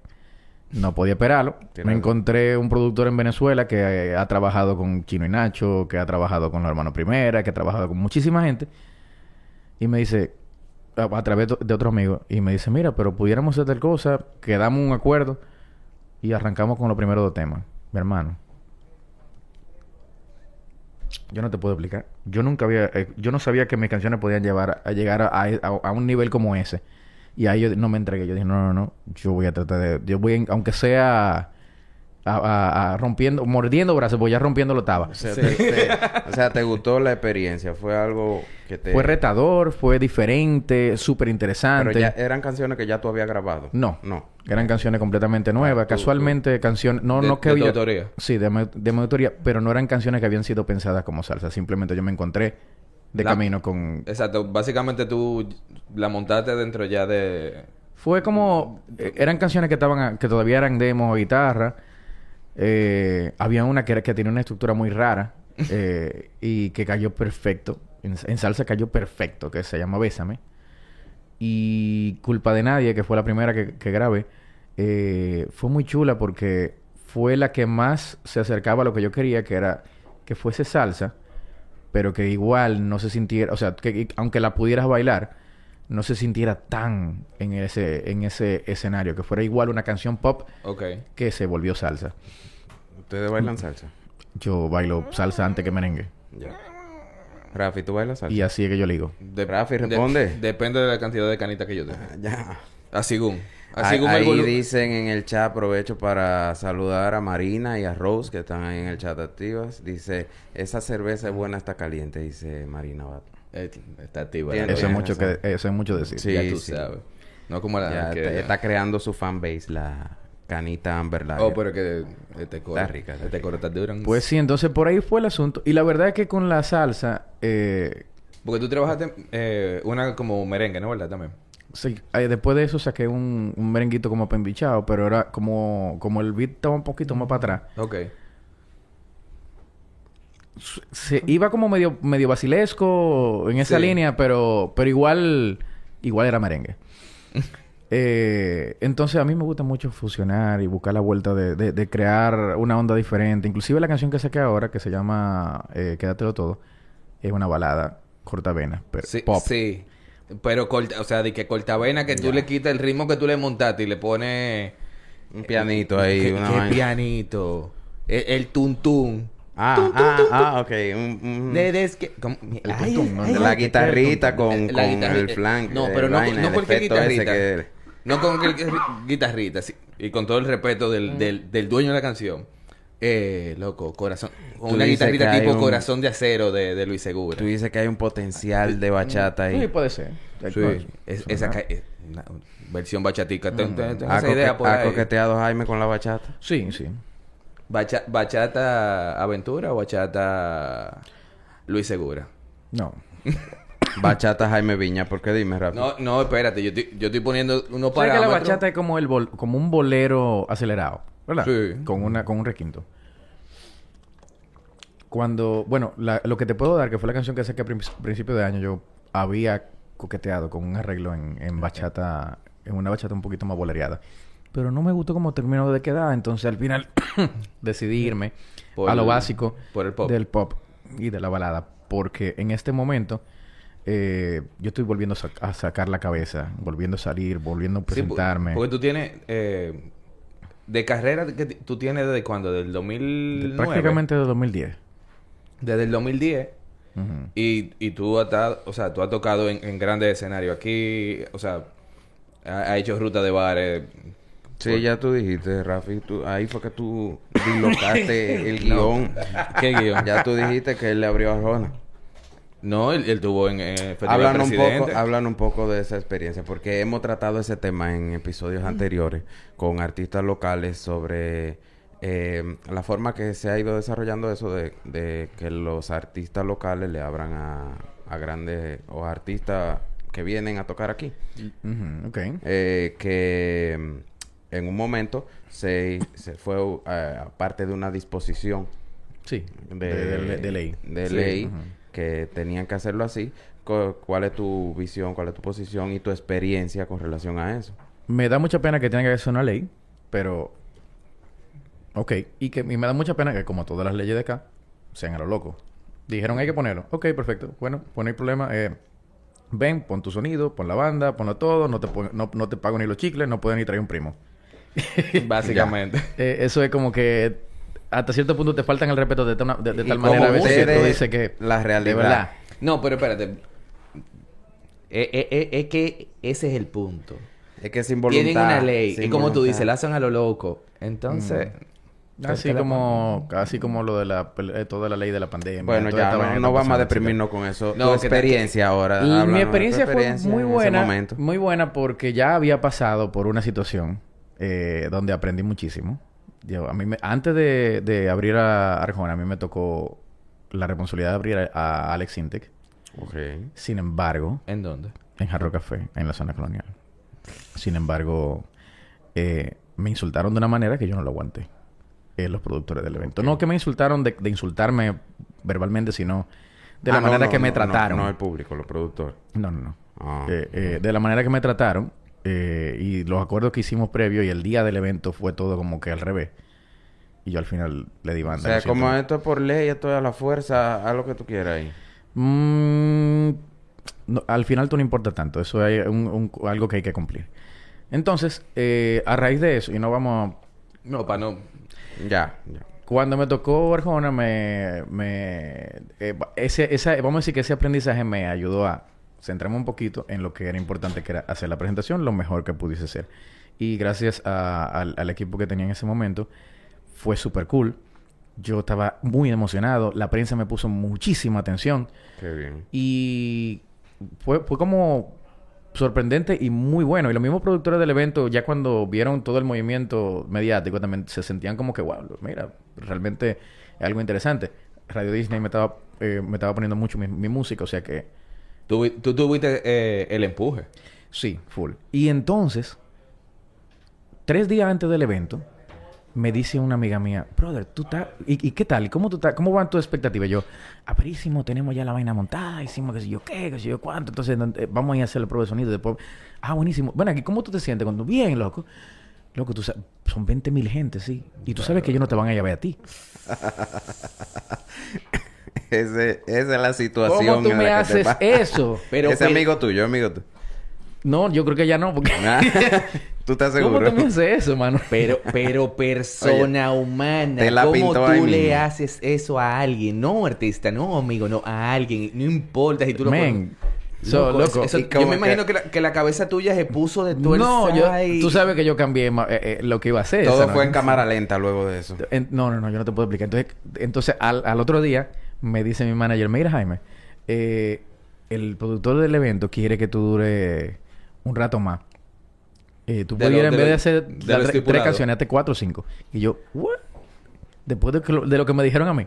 Speaker 3: No podía esperarlo.
Speaker 2: Tiene
Speaker 3: Me encontré un productor en Venezuela que eh, ha trabajado con Chino y Nacho, que ha trabajado con los hermanos Primera, que ha trabajado con muchísima gente. Y me dice, a, a través de de otro amigo, y me dice, mira, pero pudiéramos hacer tal cosa, quedamos un acuerdo y arrancamos con los primeros dos temas. Mi hermano. Yo no te puedo explicar. Yo nunca había... eh, yo no sabía que mis canciones podían llevar a, llegar a, a- a un nivel como ese. Y ahí yo no me entregué. Yo dije, no, no, no. Yo voy a tratar de... Yo voy, en- aunque sea... A, a- a rompiendo... Mordiendo brazos, pues ya rompiendo lo estaba.
Speaker 2: O sea, te, te- o sea, te gustó la experiencia. Fue algo que te...
Speaker 3: Fue retador, fue diferente, súper interesante.
Speaker 2: Pero ya eran canciones que ya tú habías grabado.
Speaker 3: No.
Speaker 2: No.
Speaker 3: Eran canciones completamente nuevas.
Speaker 2: tú-
Speaker 3: Casualmente, canciones... No,
Speaker 1: De-
Speaker 3: no que
Speaker 1: de
Speaker 3: había-
Speaker 1: autoría.
Speaker 3: Sí, de, de mi autoría. Pero no eran canciones que habían sido pensadas como salsa. Simplemente yo me encontré de
Speaker 1: La-
Speaker 3: camino con...
Speaker 1: Exacto. Básicamente tú la montaste dentro ya de...
Speaker 3: Fue como... eh, eran canciones que estaban... a- que todavía eran demo o guitarra. Eh, había una que, era, que tenía una estructura muy rara. eh, y que cayó perfecto. En, en salsa cayó perfecto. Que se llama Bésame. Y Culpa de Nadie, que fue la primera que, que grabé, eh, fue muy chula porque fue la que más se acercaba a lo que yo quería, que era que fuese salsa, pero que igual no se sintiera, o sea, que, que aunque la pudieras bailar, no se sintiera tan en ese, en ese escenario, que fuera igual una canción pop
Speaker 1: Ok.
Speaker 3: que se volvió salsa.
Speaker 2: ¿Ustedes bailan salsa?
Speaker 3: Yo bailo salsa antes que merengue.
Speaker 2: Ya. Rafi, ¿tú bailas salsa?
Speaker 3: Y así es que yo le digo.
Speaker 1: De-
Speaker 2: Rafi,
Speaker 1: de-
Speaker 2: responde.
Speaker 1: depende de la cantidad de canitas que yo tenga.
Speaker 2: Ya.
Speaker 1: Así según. Así
Speaker 2: Ahí,
Speaker 1: el
Speaker 2: dicen en el chat, aprovecho para saludar a Marina y a Rose que están ahí en el chat activas. Dice, esa cerveza es buena, está caliente, dice Marina Bato.
Speaker 1: Eh, está activa.
Speaker 3: Eso es mucho que, eso es mucho decir.
Speaker 2: Sí,
Speaker 1: ya tú
Speaker 2: sí.
Speaker 1: sabes. No como la
Speaker 2: Ya
Speaker 1: que...
Speaker 2: está, está creando su fanbase, la canita Amber Lager.
Speaker 1: Oh, pero que este coro...
Speaker 2: Está rica, está
Speaker 1: Este coro está duro.
Speaker 3: Pues sí, entonces por ahí fue el asunto. Y la verdad es que con la salsa, eh,
Speaker 1: Porque tú trabajaste eh, una como merengue, ¿no? ¿Verdad? También.
Speaker 3: Sí, eh, después de eso saqué un, un merenguito como pembichado, pero era como, como el beat estaba un poquito más para atrás.
Speaker 1: Ok.
Speaker 3: Se iba como medio, medio basilesco en esa
Speaker 1: Sí.
Speaker 3: línea, pero, pero igual, igual era merengue. Eh, entonces a mí me gusta mucho fusionar y buscar la vuelta de, de- de crear una onda diferente. Inclusive la canción que saqué ahora, que se llama eh, Quédatelo Todo, es una balada cortavena, pero
Speaker 1: Sí,
Speaker 3: pop.
Speaker 1: sí. Pero corta... O sea, de que cortavena que tú le quitas el ritmo que tú le montaste y le pones...
Speaker 2: Un pianito ahí,
Speaker 1: ¿Qué,
Speaker 2: una
Speaker 1: qué
Speaker 2: vaina.
Speaker 1: pianito? El, el tuntún.
Speaker 2: Ah, ah, ah, ok.
Speaker 1: De des que...
Speaker 3: El
Speaker 1: Ay,
Speaker 2: la guitarrita con,
Speaker 1: Eh, la
Speaker 2: con
Speaker 1: guitarri-
Speaker 2: el flank.
Speaker 1: No,
Speaker 2: eh,
Speaker 1: pero no,
Speaker 2: vaina,
Speaker 1: no cualquier guitarrita.
Speaker 2: que-
Speaker 1: No con cualquier guitarrita, sí. Y con todo el respeto del, del, del dueño de la canción. Eh, loco, corazón. Una guitarrita tipo
Speaker 2: un-
Speaker 1: corazón de acero de, de Luis Segura.
Speaker 2: Tú dices que hay un potencial de bachata
Speaker 3: Sí,
Speaker 2: ahí.
Speaker 3: puede ser.
Speaker 1: Sí, es- esa ca- es una versión bachatica. Ten- ten- ten
Speaker 2: ¿Ha,
Speaker 1: esa idea
Speaker 2: coque-
Speaker 1: por
Speaker 2: ha
Speaker 1: ahí.
Speaker 2: coqueteado Jaime con la bachata?
Speaker 3: Sí, sí.
Speaker 1: Bacha- ¿Bachata Aventura o bachata Luis Segura?
Speaker 3: No.
Speaker 2: Bachata Jaime Viña, ¿por qué dime, Rafa?
Speaker 1: No, no, espérate. Yo estoy, yo estoy poniendo unos
Speaker 3: ¿Sabes que la
Speaker 1: parámetros.
Speaker 3: bachata es como, el bol- como un bolero acelerado? ¿Verdad?
Speaker 1: Sí.
Speaker 3: Con, una, con un requinto. Cuando... Bueno, la- lo que te puedo dar, que fue la canción que saqué a prin- principio de año, yo había coqueteado con un arreglo en, en bachata... En una bachata un poquito más bolereada. Pero no me gustó cómo terminó de quedar. Entonces, al final, decidí irme
Speaker 1: Por
Speaker 3: a lo
Speaker 1: el-
Speaker 3: básico
Speaker 1: por el pop.
Speaker 3: del pop y de la balada. Porque en este momento... eh, yo estoy volviendo a, sac- a sacar la cabeza, volviendo a salir, volviendo a
Speaker 1: Sí,
Speaker 3: presentarme.
Speaker 1: porque tú tienes... eh, de carrera que tú tienes desde cuándo? ¿Del 2009?
Speaker 3: Prácticamente de 2010.
Speaker 1: Desde el 2010.
Speaker 3: Ujú.
Speaker 1: Y, y tú, has o sea, tú has tocado en, en grandes escenarios aquí. O sea, ha, hecho ruta de bares.
Speaker 2: Sí, ya tú dijiste, Rafi. Tú, ahí fue que tú dislocaste el guion.
Speaker 1: ¿Qué guion?
Speaker 2: Ya tú dijiste que él le abrió a Arjona.
Speaker 1: No, él, él tuvo en, Festival
Speaker 2: Hablan un, poco, hablan un poco de esa experiencia, porque hemos tratado ese tema en episodios anteriores con artistas locales sobre eh, la forma que se ha ido desarrollando eso de, de que los artistas locales le abran a, a grandes o artistas que vienen a tocar aquí.
Speaker 3: Ok.
Speaker 2: Eh, que mm, en un momento se, se fue eh, parte de una disposición
Speaker 3: Sí.
Speaker 2: de,
Speaker 3: De, de- de ley.
Speaker 2: de
Speaker 3: Sí,
Speaker 2: ley que tenían que hacerlo así. Cu- ¿Cuál es tu visión, cuál es tu posición y tu experiencia con relación a eso?
Speaker 3: Me da mucha pena que tenga que ser una ley, pero... Ok. Y que y me da mucha pena que, como todas las leyes de acá, sean a lo loco. Dijeron hay que ponerlo. Ok, perfecto. Bueno, pues no hay problema. Eh, ven, pon tu sonido, pon la banda, ponlo todo. No te, no, no te pago ni los chicles, no puedes ni traer un primo.
Speaker 1: Básicamente.
Speaker 3: Eh, eso es como que hasta cierto punto te faltan el respeto de, tal- de- de
Speaker 2: Y
Speaker 3: tal
Speaker 2: como
Speaker 3: manera a veces que tú dices que...
Speaker 2: la realidad.
Speaker 3: De verdad.
Speaker 1: No, pero espérate. Eh, eh, eh, es que ese es el punto.
Speaker 2: Es que sin voluntad.
Speaker 1: Tienen una ley. Y como tú
Speaker 2: voluntad.
Speaker 1: dices, la hacen a lo loco. Entonces...
Speaker 3: Así
Speaker 1: ¿qué le
Speaker 3: como, así como lo de la, eh, toda la ley de la pandemia.
Speaker 2: Bueno, ya no, vamos a deprimirnos con eso.
Speaker 1: No,
Speaker 2: tu experiencia ahora.
Speaker 3: Y
Speaker 2: háblanos
Speaker 3: mi experiencia, fue muy buena, muy buena porque ya había pasado por una situación eh, donde aprendí muchísimo. Yo, a mí me- antes de, de abrir a Arjona, a mí me tocó la responsabilidad de abrir a, a Alex Intec.
Speaker 2: Ok.
Speaker 3: Sin embargo,
Speaker 1: ¿En dónde?
Speaker 3: en Jarro Café, en la zona colonial. Sin embargo, eh, me insultaron de una manera que yo no lo aguanté. Eh, los productores del evento. No que me insultaron de, de insultarme verbalmente, sino de la
Speaker 2: Ah, no,
Speaker 3: manera
Speaker 2: no,
Speaker 3: que me
Speaker 2: no,
Speaker 3: trataron.
Speaker 2: No, no el público, los productores.
Speaker 3: No, no, no.
Speaker 2: Ah.
Speaker 3: Eh, eh, de la manera que me trataron eh, y los acuerdos que hicimos previo y el día del evento fue todo como que al revés. Y yo al final le di
Speaker 2: o
Speaker 3: banda.
Speaker 2: sea,
Speaker 3: lo siento.
Speaker 2: como esto es por ley, esto es a la fuerza, haz lo que tú quieras ahí.
Speaker 3: Mm, no, al final tú no importa tanto. Eso es un- un- algo que hay que cumplir. Entonces, eh, a raíz de eso, y no vamos...
Speaker 1: No, para no...
Speaker 2: Ya, ya.
Speaker 3: Cuando me tocó Arjona, me... me eh, ese, esa, vamos a decir que ese aprendizaje me ayudó a centrarme un poquito en lo que era importante, que era hacer la presentación lo mejor que pudiese ser. Y gracias a- al, al equipo que tenía en ese momento, fue súper cool. Yo estaba muy emocionado. La prensa me puso muchísima atención.
Speaker 2: Qué bien.
Speaker 3: Y fue, fue como sorprendente y muy bueno. Y los mismos productores del evento, ya cuando vieron todo el movimiento mediático, también se sentían como que, wow, mira, realmente es algo interesante. Radio Disney me estaba, eh, me estaba poniendo mucho mi, mi música, o sea que
Speaker 1: Tú, vi- tú tuviste eh, el empuje.
Speaker 3: sí, full. Y entonces, tres días antes del evento, me dice una amiga mía, brother, ¿tú estás... ¿Y, y qué tal? ¿Y cómo tú estás? ¿Cómo van tus expectativas? Yo, aperísimo, tenemos ya la vaina montada, hicimos que sé yo qué, que sé yo cuánto, entonces eh, vamos a ir a hacer la prueba de sonido después... Ah, buenísimo. Bueno, aquí, ¿cómo tú te sientes? Cuando, bien, loco. Loco, tú sabes, son 20 mil gente, sí. Y tú sabes que ellos no te van a llevar a ti.
Speaker 2: Ese, esa es la situación.
Speaker 3: ¿Cómo tú
Speaker 2: en
Speaker 3: me
Speaker 2: la que te
Speaker 3: haces eso?
Speaker 1: Pero,
Speaker 2: Ese
Speaker 1: pero-
Speaker 2: amigo tuyo, amigo tuyo.
Speaker 3: No, yo creo que ya no, porque...
Speaker 2: ¿Tú estás
Speaker 3: ¿Cómo
Speaker 2: seguro?
Speaker 3: tú me haces eso, mano?
Speaker 1: Pero, pero persona humana,
Speaker 2: te la
Speaker 1: ¿cómo tú
Speaker 2: ahí
Speaker 1: le
Speaker 2: mismo.
Speaker 1: haces eso a alguien? No, artista, no, amigo, no, a alguien. No importa si tú lo
Speaker 3: Men,
Speaker 1: conoces.
Speaker 3: so,
Speaker 1: Loco,
Speaker 3: loco.
Speaker 1: eso-
Speaker 2: Y
Speaker 1: yo me
Speaker 2: que-
Speaker 1: imagino que... la, que la cabeza tuya se puso de tuerza
Speaker 3: No, yo,
Speaker 1: y-
Speaker 3: tú sabes que yo cambié eh, eh, lo que iba a hacer.
Speaker 2: Todo
Speaker 3: esa
Speaker 2: fue en cámara lenta luego de eso.
Speaker 3: En- no, no, no, yo no te puedo explicar. Entonces, entonces al, al otro día me dice mi manager, mira Jaime, eh, el productor del evento quiere que tú dure un rato más. Eh, tú
Speaker 1: lo-
Speaker 3: en vez de hacer
Speaker 1: de
Speaker 3: las
Speaker 1: lo
Speaker 3: tres- canciones, hazte cuatro o cinco. Y yo, ¿what? Después de, lo, de lo que me dijeron a mí.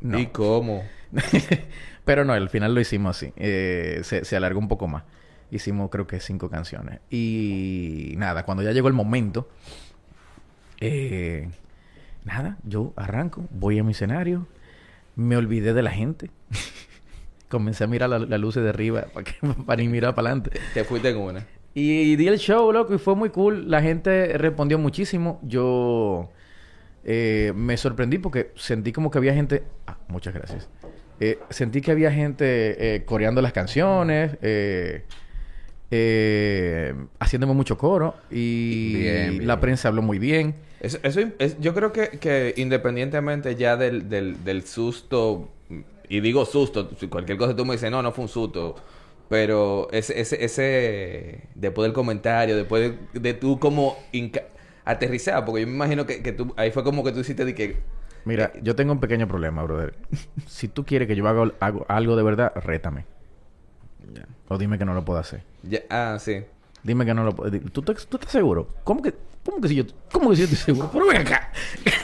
Speaker 3: No.
Speaker 1: ¿Y cómo?
Speaker 3: Pero no, al final lo hicimos así. Eh, se, se alargó un poco más. Hicimos creo que cinco canciones. Y nada, cuando ya llegó el momento, eh, nada, yo arranco, voy a mi escenario, me olvidé de la gente. Comencé a mirar la, la luz de arriba para, que, para ni mirar para adelante.
Speaker 1: Te fuiste en una.
Speaker 3: Y di el show, loco, y fue muy cool. La gente respondió muchísimo. Yo eh, me sorprendí porque sentí como que había gente... Ah, muchas gracias. Eh, sentí que había gente eh, coreando las canciones, eh, eh, haciéndome mucho coro y
Speaker 2: Bien, bien.
Speaker 3: la prensa habló muy bien.
Speaker 1: Eso, eso es- yo creo que, que independientemente ya del, del, del susto, y digo susto, cualquier cosa tú me dices, no, no fue un susto, pero ese, ese, ese después del comentario, después de, de tú como aterrizar, porque yo me imagino que, que tú, ahí fue como que tú hiciste de que,
Speaker 3: Mira, yo tengo un pequeño problema, brother. si tú quieres que yo haga hago algo de verdad, rétame. O dime que no lo puedo hacer.
Speaker 1: ya, ah, sí.
Speaker 3: Dime que no lo puedo. ¿Tú, tú estás seguro? ¿Cómo que, cómo que si yo, cómo que si yo estoy seguro? Pero ven acá.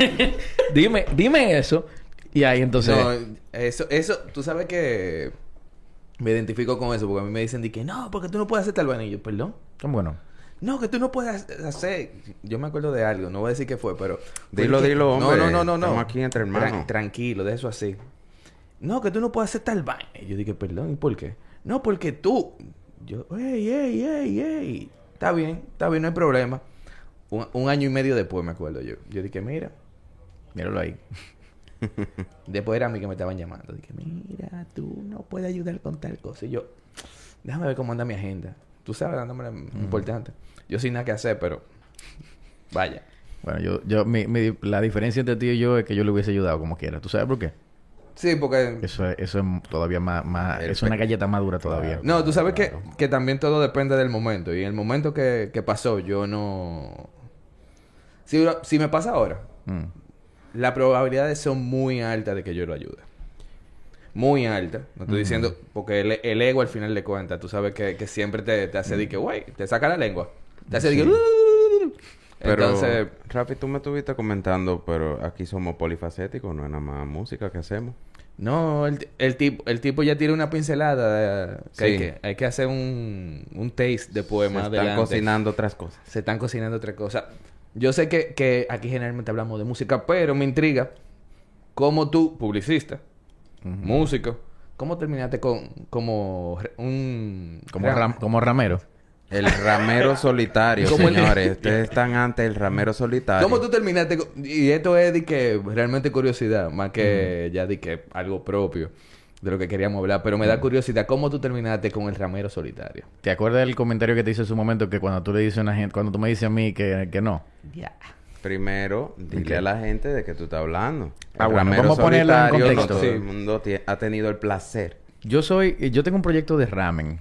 Speaker 3: dime, dime eso. Y ahí entonces.
Speaker 1: No, eso, eso, tú sabes que me identifico con eso, porque a mí me dicen de que no, porque tú no puedes hacer tal vaina. Y yo, perdón.
Speaker 3: ¿Cómo bueno?
Speaker 1: No, que tú no puedes hacer. Yo me acuerdo de algo, no voy a decir qué fue, pero.
Speaker 2: Dilo,
Speaker 1: que-
Speaker 2: dilo,
Speaker 1: No,
Speaker 2: hombre.
Speaker 1: no, no, no, no.
Speaker 2: Estamos aquí entre hermanos.
Speaker 1: Tran- tranquilo, de eso así. No, que tú no puedes hacer tal vaina. Y yo dije, perdón, ¿y por qué? No, porque tú. Yo, ey, ey, ey, ey. Está bien, está bien, no hay problema. Un, un año y medio después, me acuerdo yo. Yo dije, mira.
Speaker 3: Míralo ahí.
Speaker 1: Después era a mí que me estaban llamando. Dije, mira, tú no puedes ayudar con tal cosa. Y yo, déjame ver cómo anda mi agenda. Tú sabes, dándome importante. Yo sin nada que hacer, pero vaya.
Speaker 3: Bueno, yo, yo, mi, mi- la diferencia entre ti y yo es que yo le hubiese ayudado como quiera. ¿Tú sabes por qué?
Speaker 1: Sí, porque...
Speaker 3: Eso es, eso es todavía más, más es una galleta más dura todavía.
Speaker 1: No, tú sabes
Speaker 2: Claro.
Speaker 1: que, que también todo depende del momento. Y en el momento que, que pasó, yo no... Si, si me pasa ahora,
Speaker 3: Mm.
Speaker 1: Las probabilidades son muy altas de que yo lo ayude. Muy altas. No estoy diciendo... Porque el, el ego al final de cuentas, tú sabes que, que siempre te, te hace de que, güey, te saca la lengua. Te hace de que...
Speaker 2: Pero,
Speaker 1: Entonces...
Speaker 2: Rafi, tú me estuviste comentando, pero aquí somos polifacéticos, no es nada más música que hacemos.
Speaker 1: No, el, el, tipo, el tipo ya tiene una pincelada. de- que hay,
Speaker 2: Sí.
Speaker 1: que, hay que hacer un, un taste de poema
Speaker 2: Se están
Speaker 1: adelante.
Speaker 2: cocinando otras cosas.
Speaker 1: Se están cocinando otra cosa. Yo sé que, que aquí generalmente hablamos de música, pero me intriga cómo tú, publicista, músico, cómo terminaste con como un...
Speaker 3: Como,
Speaker 1: ram-
Speaker 3: ram- como ramero.
Speaker 2: El ramero solitario,
Speaker 1: ¿Cómo el-
Speaker 2: señores. Ustedes están ante el ramero solitario.
Speaker 1: ¿Cómo tú terminaste con- Y esto es de que realmente curiosidad, más que ya de que algo propio de lo que queríamos hablar, pero me da curiosidad, ¿cómo tú terminaste con el ramero solitario?
Speaker 3: ¿Te acuerdas del comentario que te hice en su momento que cuando tú le dices a una gente, cuando tú me dices a mí que, que no?
Speaker 1: Ya.
Speaker 2: Primero, dile a la gente de que tú estás hablando.
Speaker 3: Ah, bueno, vamos a ponerlo en
Speaker 2: no
Speaker 3: contexto.
Speaker 2: todo
Speaker 1: Sí.
Speaker 2: el mundo ha tenido el placer.
Speaker 3: Yo soy, yo tengo un proyecto de ramen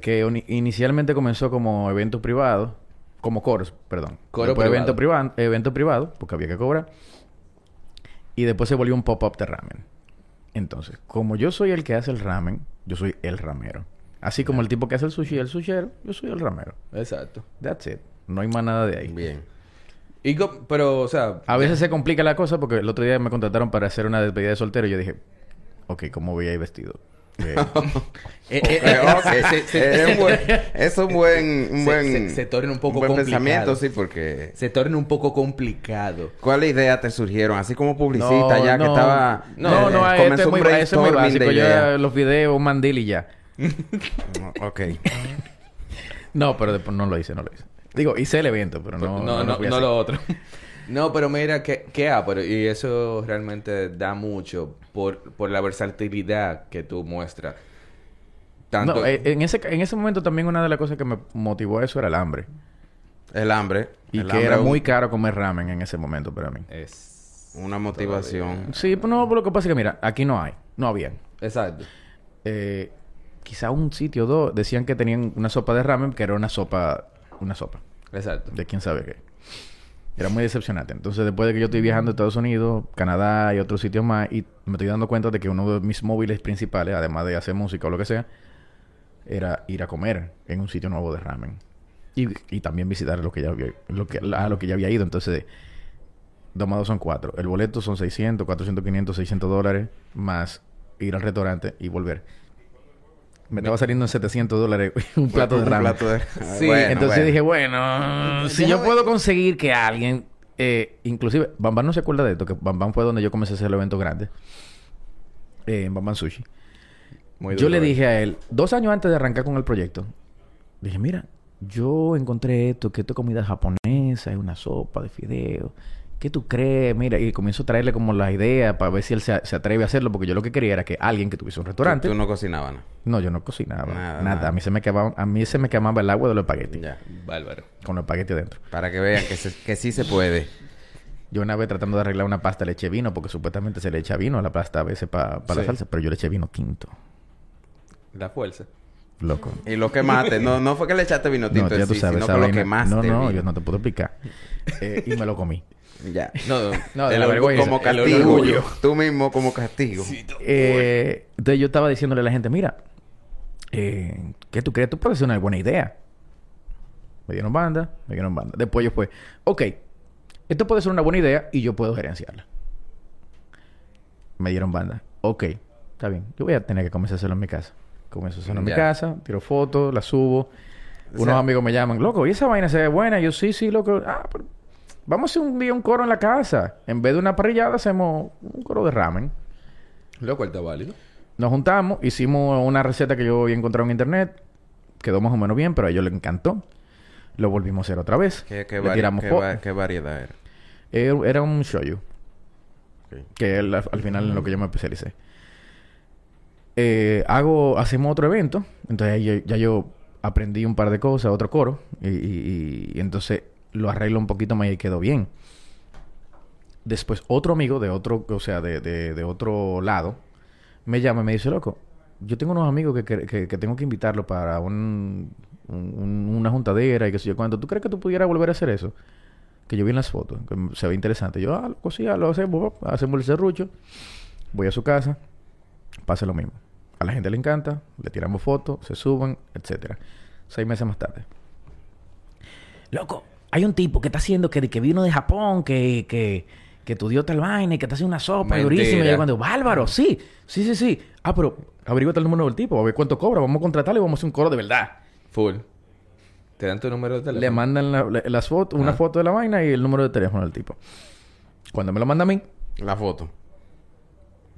Speaker 3: que inicialmente comenzó como evento privado, como coros, perdón.
Speaker 1: Coro
Speaker 3: después
Speaker 1: privado.
Speaker 3: evento privado, evento privado, porque había que cobrar. Y después se volvió un pop-up de ramen. Entonces, como yo soy el que hace el ramen, yo soy el ramero. Así como el tipo que hace el sushi, el sushero, yo soy el ramero.
Speaker 1: Exacto.
Speaker 3: That's it. No hay más nada de ahí.
Speaker 2: Bien.
Speaker 1: Y co- pero, o sea,
Speaker 3: A veces se complica la cosa porque el otro día me contrataron para hacer una despedida de soltero y yo dije, ok, ¿cómo voy a ir vestido? Eh,
Speaker 1: eh, eh,
Speaker 2: Eh, es un buen, un buen, un
Speaker 1: Se-
Speaker 2: buen,
Speaker 1: se- se torna un poco
Speaker 2: buen
Speaker 1: complicado.
Speaker 2: pensamiento, sí, porque
Speaker 1: se torna un poco complicado.
Speaker 2: ¿cuáles ideas te surgieron? Así como publicista
Speaker 3: No,
Speaker 2: ya que
Speaker 3: no.
Speaker 2: estaba,
Speaker 3: No,
Speaker 2: eh,
Speaker 3: no,
Speaker 2: comenzó
Speaker 3: este es
Speaker 2: un
Speaker 3: muy, eso es muy básico.
Speaker 2: de
Speaker 3: Yo
Speaker 2: ideas.
Speaker 3: los videos, un mandil y ya.
Speaker 2: Ok.
Speaker 3: No, pero después no lo hice, no lo hice. Digo, hice el evento, pero no,
Speaker 1: no, no, no
Speaker 3: hacer.
Speaker 1: lo otro. No, pero mira, que, que ah, pero, y eso realmente da mucho por, por la versatilidad que tú muestras. Tanto,
Speaker 3: No, eh, en, ese, en ese momento también una de las cosas que me motivó a eso era el hambre.
Speaker 2: El hambre.
Speaker 3: Y
Speaker 2: el
Speaker 3: que
Speaker 2: hambre
Speaker 3: era muy caro comer ramen en ese momento para mí.
Speaker 1: es...
Speaker 2: una motivación.
Speaker 3: Sí, pues no, pero lo que pasa es que mira, aquí no hay. No había.
Speaker 1: Exacto.
Speaker 3: Eh, quizá un sitio o dos decían que tenían una sopa de ramen que era una sopa, una sopa.
Speaker 1: Exacto.
Speaker 3: de quién sabe qué. Era muy decepcionante. Entonces, después de que yo estoy viajando a Estados Unidos, Canadá y otros sitios más, y me estoy dando cuenta de que uno de mis móviles principales, además de hacer música o lo que sea, era ir a comer en un sitio nuevo de ramen. Y, y también visitar lo que ya había, lo que, a lo que ya había ido. Entonces, Dos más dos son cuatro. El boleto son 600, 400, 500, 600 dólares. Más ir al restaurante y volver. Me estaba saliendo en 700 dólares un plato de
Speaker 2: Un
Speaker 3: ramen.
Speaker 2: plato de-
Speaker 1: Sí,
Speaker 2: Bueno,
Speaker 3: Entonces
Speaker 2: bueno.
Speaker 3: dije, bueno, si yo puedo conseguir que alguien, eh, inclusive, Bambam no se acuerda de esto, que Bambam fue donde yo comencé a hacer el evento grande, eh, en Bambam Sushi.
Speaker 1: Muy
Speaker 3: yo
Speaker 1: duro,
Speaker 3: le
Speaker 1: eh.
Speaker 3: dije a él, dos años antes de arrancar con el proyecto, dije, mira, yo encontré esto, que esto es comida japonesa, es una sopa de fideo. ¿Qué tú crees? Mira, y comienzo a traerle como la idea para ver si él se, se atreve a hacerlo, porque yo lo que quería era que alguien que tuviese un restaurante.
Speaker 2: Tú, tú no cocinabas nada.
Speaker 3: No, yo no cocinaba.
Speaker 2: Nada,
Speaker 3: Nada,
Speaker 2: nada.
Speaker 3: A mí se me quemaba, a mí se me quemaba el agua de los espaguetis.
Speaker 2: Ya.
Speaker 1: Bárbaro.
Speaker 3: Con los espaguetis dentro.
Speaker 2: Para que vean que, se- que sí se puede.
Speaker 3: Yo una vez tratando de arreglar una pasta le eché vino, porque supuestamente se le echa vino a la pasta a veces para la
Speaker 1: Sí.
Speaker 3: salsa, pero yo le eché vino tinto.
Speaker 1: La fuerza.
Speaker 3: Loco.
Speaker 2: Y lo quemaste. No, no fue que le echaste vino tinto
Speaker 3: no, ya tú
Speaker 2: sí,
Speaker 3: sabes,
Speaker 2: sino que lo quemaste.
Speaker 3: No, no,
Speaker 2: vino.
Speaker 3: yo no te puedo explicar. Eh, y me lo comí.
Speaker 2: Ya.
Speaker 1: No,
Speaker 3: No, de la vergüenza.
Speaker 2: como castigo. Tú mismo como castigo.
Speaker 3: Eh, entonces yo estaba diciéndole a la gente, mira, eh, ¿qué tú crees? Tú puedes ser una buena idea. Me dieron banda, me dieron banda. Después yo fue, ok, esto puede ser una buena idea y yo puedo gerenciarla. Me dieron banda. Ok, está bien. Yo voy a tener que comenzar a hacerlo en mi casa. Comienzo a hacerlo en mi casa, tiro fotos, las subo.
Speaker 2: O
Speaker 3: Unos
Speaker 2: sea-
Speaker 3: amigos me llaman, loco, ¿y esa vaina se ve buena? Y yo, sí, sí, loco. Ah, pero vamos a hacer un día un coro en la casa. En vez de una parrillada, hacemos un coro de ramen.
Speaker 1: Lo cual está válido.
Speaker 3: Nos juntamos, hicimos una receta que yo había encontrado en internet. Quedó más o menos bien, pero a ellos les encantó. Lo volvimos a hacer otra vez.
Speaker 2: ¿Qué, qué,
Speaker 3: Le
Speaker 2: vari-
Speaker 3: tiramos
Speaker 2: qué
Speaker 3: fo-
Speaker 2: va- qué variedad era?
Speaker 3: Era, era un shoyu.
Speaker 2: Ok.
Speaker 3: Que al final en lo que yo me especialicé. Eh, hago... Hacemos otro evento. Entonces yo- ya yo aprendí un par de cosas, otro coro. Y, y- y entonces lo arreglo un poquito más y quedó bien. Después otro amigo de otro... O sea, de, otro lado... Me llama y me dice, loco... Yo tengo unos amigos que, que, que- tengo que invitarlos para un, un- un- una juntadera y qué sé yo cuánto. ¿Tú crees que tú pudieras volver a hacer eso? Que yo vi en las fotos, que se ve interesante. Yo, ah, loco, sí, ah, lo hacemos, hacemos el serrucho. Voy a su casa, pasa lo mismo. A la gente le encanta, le tiramos fotos, se suben, etcétera. Seis meses más tarde. Loco, hay un tipo que está haciendo que, que vino de Japón, que, que, que estudió tal vaina y que está haciendo una sopa
Speaker 1: Mentira.
Speaker 3: durísima. Y yo cuando, bárbaro, sí, sí, sí, sí. Ah, pero averíguate el número del tipo, a ver cuánto cobra, vamos a contratarle y vamos a hacer un coro de verdad.
Speaker 1: Full. Te dan tu número de teléfono.
Speaker 3: Le mandan la- la- las fotos, una
Speaker 1: Ah.
Speaker 3: foto de la vaina y el número de teléfono del tipo. Cuando me lo manda a mí,
Speaker 2: La foto.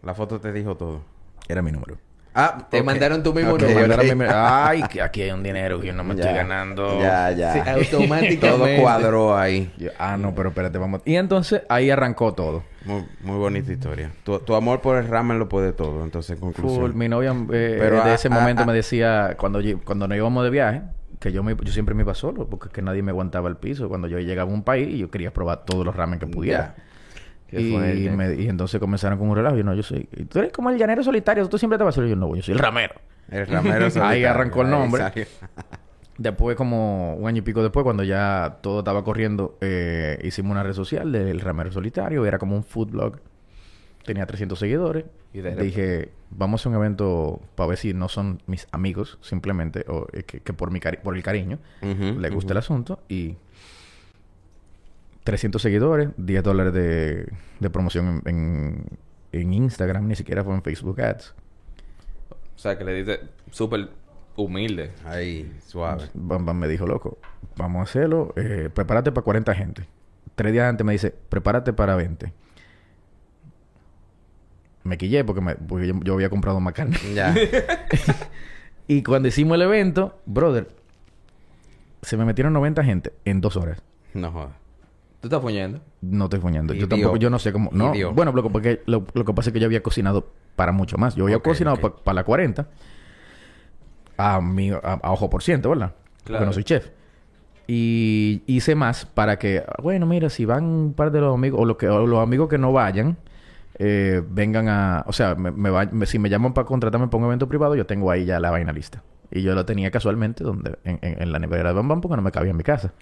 Speaker 2: La foto te dijo todo.
Speaker 3: era mi número.
Speaker 2: Ah,
Speaker 1: Te mandaron tu mismo
Speaker 2: Ok,
Speaker 3: Me
Speaker 1: número.
Speaker 3: mandaron
Speaker 2: ok.
Speaker 3: mi- Ay, que aquí hay un dinero que yo no me
Speaker 2: Ya.
Speaker 3: estoy ganando.
Speaker 2: Ya, ya.
Speaker 1: Sí, automáticamente.
Speaker 2: Todo cuadró ahí.
Speaker 3: Yo, ah, no, pero espérate, vamos. Y entonces ahí arrancó todo.
Speaker 2: Muy, muy bonita historia. Tu, tu amor por el ramen lo puede todo. Entonces, en conclusión.
Speaker 3: Full. Mi novia eh,
Speaker 2: Pero,
Speaker 3: de
Speaker 2: ah,
Speaker 3: ese
Speaker 2: ah,
Speaker 3: momento
Speaker 2: ah.
Speaker 3: me decía, cuando, cuando nos íbamos de viaje, que yo, me, yo siempre me iba solo, porque es que nadie me aguantaba el piso. Cuando yo llegaba a un país y yo quería probar todos los ramen que pudiera. Y, me- y entonces comenzaron con un relajo. Yo no, yo soy... y Tú eres como el llanero solitario. Tú siempre te vas solo. Yo no, yo soy el ramero.
Speaker 2: El ramero
Speaker 3: Ahí
Speaker 2: solitario.
Speaker 3: arrancó el
Speaker 2: Ahí
Speaker 3: nombre. Después, como un año y pico después, cuando ya todo estaba corriendo, eh, hicimos una red social del Ramero Solitario. Era como un food blog. Tenía 300 seguidores.
Speaker 1: Y de
Speaker 3: Dije, vamos a un evento para ver si no son mis amigos, simplemente, o eh, que, que por, mi cari- por el cariño
Speaker 2: Ujú,
Speaker 3: le gusta el asunto. Y 300 seguidores, 10 dólares de, de promoción en, en, en Instagram, ni siquiera fue en Facebook Ads.
Speaker 1: O sea, que le dices súper humilde.
Speaker 2: Ahí, suave.
Speaker 3: Bam Bam me dijo, loco, vamos a hacerlo. eh, prepárate para 40 gente. Tres días antes me dice, prepárate para 20. Me quillé porque, me- porque yo, yo había comprado más carne.
Speaker 2: Ya.
Speaker 3: Y cuando hicimos el evento, brother, se me metieron 90 gente en dos horas.
Speaker 2: no jodas.
Speaker 1: ¿Tú estás foñando?
Speaker 3: No estoy foñando. Yo tampoco, yo no sé cómo. No, bueno, loco, porque lo, lo que pasa es que yo había cocinado para mucho más. Yo había cocinado para la 40 a, mi, a, a ojo por ciento, ¿verdad?
Speaker 1: Claro.
Speaker 3: Porque no soy chef. Y hice más para que, bueno, mira, si van un par de los amigos, o, lo que, o los amigos que no vayan, eh, vengan a, o sea, me, me va- me- si me llaman para contratarme para un evento privado, yo tengo ahí ya la vaina lista. Y yo lo tenía casualmente donde, en, en- en la nevera de Bam Bam porque no me cabía en mi casa.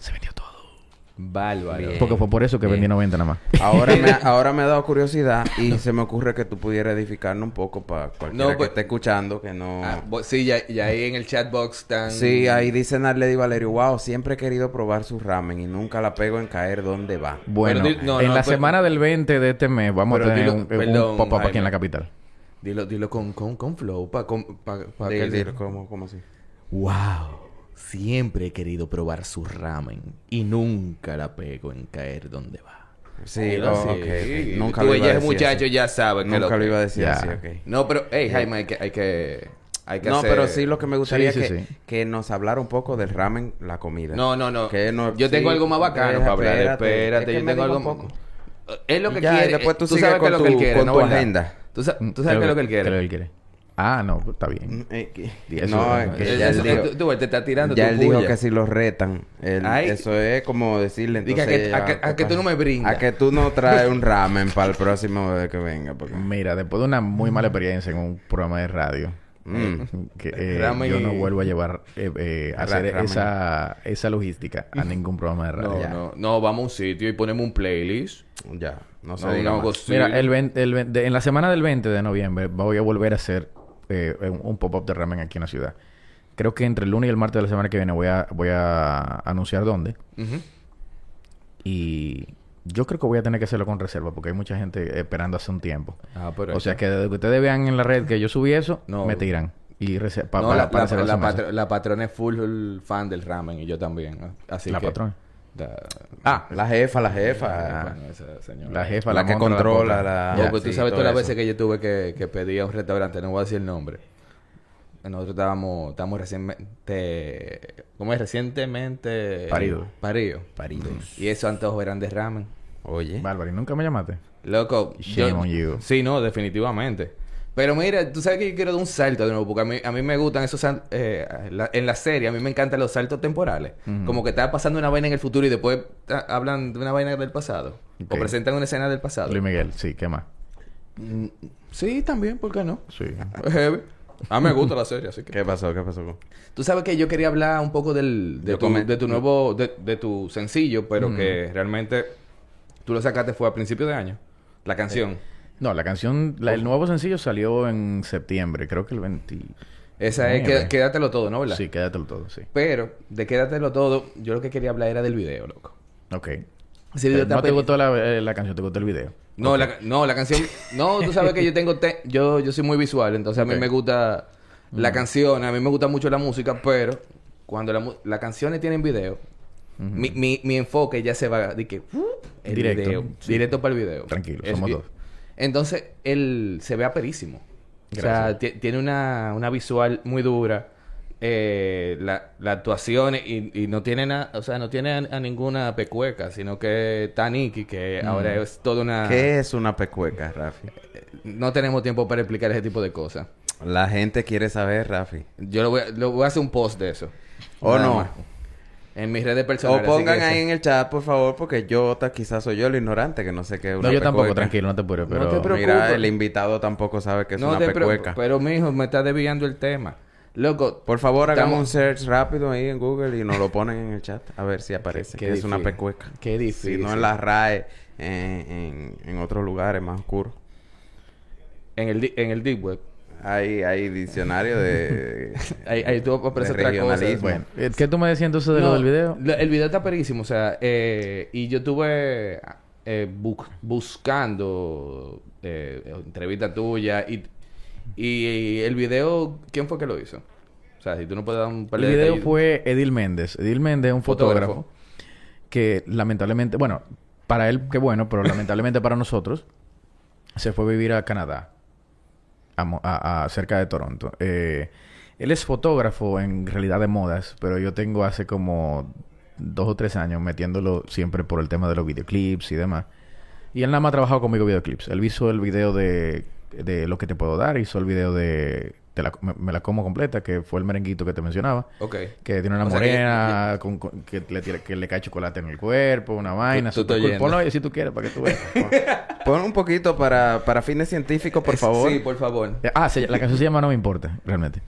Speaker 3: Se vendió todo.
Speaker 1: Bárbaro.
Speaker 2: Bien.
Speaker 3: Porque fue por eso que
Speaker 2: Bien.
Speaker 3: vendí 90 nada más.
Speaker 2: Ahora me, ahora me ha dado curiosidad y se me ocurre que tú pudieras edificarnos un poco para cualquiera
Speaker 1: No,
Speaker 2: que
Speaker 1: pues-
Speaker 2: esté escuchando que no...
Speaker 1: Ah, bo- sí, ya, ya ahí en el chatbox están...
Speaker 2: Sí, ahí dice Narledi Valerio, wow, siempre he querido probar su ramen y nunca la pego en caer donde va.
Speaker 3: Bueno,
Speaker 1: no,
Speaker 3: en
Speaker 1: no,
Speaker 3: la
Speaker 1: pero-
Speaker 3: semana del 20 de este mes vamos
Speaker 1: Pero
Speaker 3: a tener
Speaker 1: dilo-
Speaker 3: un, pop-up aquí en la capital.
Speaker 1: Dilo, dilo con, con, con flow, pa, con, pa, pa
Speaker 2: Di-
Speaker 1: que él-
Speaker 2: dilo, ¿cómo, cómo así?
Speaker 1: Wow, siempre he querido probar su ramen y nunca la pego en caer donde va.
Speaker 2: Sí, oh,
Speaker 1: así.
Speaker 2: ok, ok. Nunca
Speaker 1: Tú,
Speaker 2: lo iba a
Speaker 1: ese
Speaker 2: decir
Speaker 1: muchacho
Speaker 2: así.
Speaker 1: ya sabe que
Speaker 2: Nunca
Speaker 1: lo
Speaker 2: iba a decir así.
Speaker 1: No, pero, hey, Jaime, hay que, hay que, hay que
Speaker 2: No,
Speaker 1: hacer...
Speaker 2: pero sí lo que me gustaría
Speaker 3: Sí, sí,
Speaker 2: que,
Speaker 3: sí.
Speaker 2: que nos hablara un poco del ramen, la comida.
Speaker 1: No, no, no.
Speaker 2: Que no-
Speaker 1: yo tengo algo más bacano
Speaker 2: deja,
Speaker 1: para hablar.
Speaker 2: espérate.
Speaker 1: Espérate,
Speaker 2: Es que
Speaker 1: yo tengo algo...
Speaker 2: un poco.
Speaker 1: Es lo que
Speaker 2: Ya, y
Speaker 1: quiere.
Speaker 2: después tú
Speaker 1: sabes que es lo que él quiere,
Speaker 2: con
Speaker 1: ¿no?
Speaker 2: tu.
Speaker 1: Tú, sa- tú sabes qué es lo que él quiere.
Speaker 3: ¿Qué es lo que él quiere? Ah, no, pues, está bien.
Speaker 2: Eh, que-
Speaker 3: Y eso
Speaker 2: no,
Speaker 3: es-
Speaker 2: es que
Speaker 1: Él-
Speaker 2: ya él dijo,
Speaker 1: tú, tú, él te está tirando
Speaker 2: ya
Speaker 1: tu
Speaker 2: él dijo que si los retan, él-
Speaker 1: Ay.
Speaker 2: eso es como decirle
Speaker 1: Diga
Speaker 2: entonces...
Speaker 1: que- a
Speaker 2: ya,
Speaker 1: que- a
Speaker 2: ¿qué
Speaker 1: que tú no me brindas.
Speaker 2: A que tú no traes un ramen para el próximo que venga. Porque...
Speaker 3: Mira, después de una muy mala experiencia en un programa de radio,
Speaker 2: Mm.
Speaker 3: que eh,
Speaker 1: Ramen
Speaker 3: yo no vuelvo a llevar eh, eh, a
Speaker 2: Ra-
Speaker 3: hacer
Speaker 2: ramen.
Speaker 3: esa, esa logística a ningún programa de radio.
Speaker 1: No, no, no, vamos a un sitio y ponemos un playlist.
Speaker 2: Ya, no se
Speaker 1: No,
Speaker 3: Mira, el 20 el 20 en la semana del 20 de noviembre voy a volver a hacer eh, un, pop-up de ramen aquí en la ciudad. Creo que entre el lunes y el martes de la semana que viene voy a, voy a anunciar dónde. Y yo creo que voy a tener que hacerlo con reserva porque hay mucha gente esperando hace un tiempo.
Speaker 1: Ah, pero
Speaker 3: O sea que desde que ustedes vean en la red que yo subí eso,
Speaker 1: No.
Speaker 3: me tiran. Y pa-
Speaker 1: no,
Speaker 3: para,
Speaker 1: la,
Speaker 3: para
Speaker 1: la- la patrona es full fan del ramen y yo también. ¿no? Así
Speaker 3: La
Speaker 1: que...
Speaker 3: patrona.
Speaker 2: Ah, la jefa, la jefa.
Speaker 1: Bueno, señora.
Speaker 3: La jefa,
Speaker 2: la
Speaker 3: la,
Speaker 2: que controla la- Ya,
Speaker 1: tú
Speaker 2: sí,
Speaker 1: sabes
Speaker 2: todo
Speaker 1: todas las veces que yo tuve que, que pedir a un restaurante, no voy a decir el nombre. Nosotros estábamos, estábamos recientemente, ¿cómo es? Recientemente...
Speaker 3: Parido.
Speaker 1: Parido.
Speaker 2: Paridos.
Speaker 1: Y esos antojos eran de ramen.
Speaker 2: Oye.
Speaker 3: Bárbara, ¿y nunca me llamaste?
Speaker 1: Loco.
Speaker 3: Shame on you.
Speaker 1: Sí, no, definitivamente. Pero mira, tú sabes que yo quiero dar un salto de nuevo, porque a mí, a mí me gustan esos eh, la- en la serie, a mí me encantan los saltos temporales. Como que está pasando una vaina en el futuro y después ta- hablan de una vaina del pasado. O presentan una escena del pasado.
Speaker 3: Luis Miguel, sí, ¿qué más?
Speaker 1: Mm, Sí, también, ¿por qué no?
Speaker 3: Sí.
Speaker 1: Es heavy. A mí me gusta la serie, así que...
Speaker 2: ¿Qué pasó? ¿Qué pasó?
Speaker 1: Tú sabes que yo quería hablar un poco del, tu, de tu nuevo, de, de tu sencillo, pero que realmente tú lo sacaste fue a principio de año. La canción.
Speaker 3: No, la canción, la- el nuevo sencillo salió en septiembre, creo que el 20.
Speaker 1: Esa es. Qué- Quédatelo Todo, ¿no? ¿Verdad?
Speaker 3: Sí, quédatelo todo, sí.
Speaker 1: Pero de Quédatelo Todo, yo lo que quería hablar era del video, loco.
Speaker 3: Ok.
Speaker 1: Ese video está
Speaker 3: ¿No te
Speaker 1: peli-
Speaker 3: gustó la, eh, la canción? ¿Te gustó el video?
Speaker 1: No, la, no, la canción... No, tú sabes que yo tengo... te- Yo, yo soy muy visual, entonces a mí
Speaker 3: Ok.
Speaker 1: me gusta la canción, a mí me gusta mucho la música, pero cuando la mu- las canciones tienen video, mi, mi, mi enfoque ya se va de que... uh, el
Speaker 3: Directo,
Speaker 1: video,
Speaker 3: sí.
Speaker 1: Directo para el video.
Speaker 3: Tranquilo, somos dos.
Speaker 1: Entonces, él se ve aperísimo. O sea, tiene una, una visual muy dura. Eh, la, la actuación y, y no tiene nada, o sea, no tiene a, a ninguna pecueca, sino que está Nicky, que ahora es toda una...
Speaker 2: ¿Qué es una pecueca, Rafi?
Speaker 1: No tenemos tiempo para explicar ese tipo de cosas.
Speaker 2: La gente quiere saber, Rafi.
Speaker 1: Yo lo voy, a- lo voy a hacer un post de eso.
Speaker 2: ¿O
Speaker 1: Nada
Speaker 2: no?
Speaker 1: más. En mis redes
Speaker 2: O
Speaker 1: personales.
Speaker 2: pongan
Speaker 1: así que
Speaker 2: ahí
Speaker 1: eso-
Speaker 2: en el chat, por favor, porque yo quizás soy yo el ignorante que no sé qué es una
Speaker 3: No, yo tampoco,
Speaker 2: pecueca.
Speaker 3: tranquilo, no te apures,
Speaker 1: No
Speaker 3: pero...
Speaker 1: te preocupes.
Speaker 2: Mira, el invitado tampoco sabe que es
Speaker 1: No
Speaker 2: una
Speaker 1: te
Speaker 2: pecueca.
Speaker 1: Pero, mijo, me está desviando el tema. Loco,
Speaker 2: Por favor, hagamos un search rápido ahí en Google y nos lo ponen en el chat. A ver si aparece.
Speaker 1: Qué
Speaker 2: que es una
Speaker 1: difícil.
Speaker 2: pecueca.
Speaker 1: Qué difícil.
Speaker 2: Si no en la RAE, en, en, en otros lugares más oscuros.
Speaker 1: en el, di- en el Deep Web.
Speaker 2: Hay, hay diccionario de...
Speaker 1: Ahí, ahí tú aparece
Speaker 2: De
Speaker 1: otra cosa.
Speaker 2: regionalismo.
Speaker 3: Bueno, ¿qué tú me decías entonces de
Speaker 1: No,
Speaker 3: lo del video?
Speaker 1: lo- el video está perísimo, o sea, eh, y yo tuve eh, bu- buscando eh, entrevista tuya y, y el video, ¿quién fue que lo hizo? O sea, si tú no puedes dar un par
Speaker 3: El
Speaker 1: de
Speaker 3: video
Speaker 1: detalles.
Speaker 3: fue Edil Méndez. Edil Méndez es un fotógrafo,
Speaker 1: Fotógrafo.
Speaker 3: que lamentablemente, bueno, para él qué bueno, pero lamentablemente para nosotros se fue a vivir a Canadá, a, cerca de Toronto. Eh, él es fotógrafo en realidad de modas, pero yo tengo hace como dos o tres años metiéndolo siempre por el tema de los videoclips y demás. Y él nada más ha trabajado conmigo videoclips. Él hizo el video de, de lo que te puedo dar, hizo el video de Te la- me, me la como completa, que fue el merenguito que te mencionaba.
Speaker 1: Ok.
Speaker 3: Que tiene una
Speaker 1: O sea, que-
Speaker 3: morena con- con- que, le tira- que le cae chocolate en el cuerpo, una vaina.
Speaker 1: tú estás
Speaker 3: cool. Ponlo ahí si tú quieres para que tú veas.
Speaker 2: Pon un poquito para, para fines científicos, por favor.
Speaker 1: Sí, por favor.
Speaker 3: Eh, Ah, se- la canción se llama No me importa, realmente.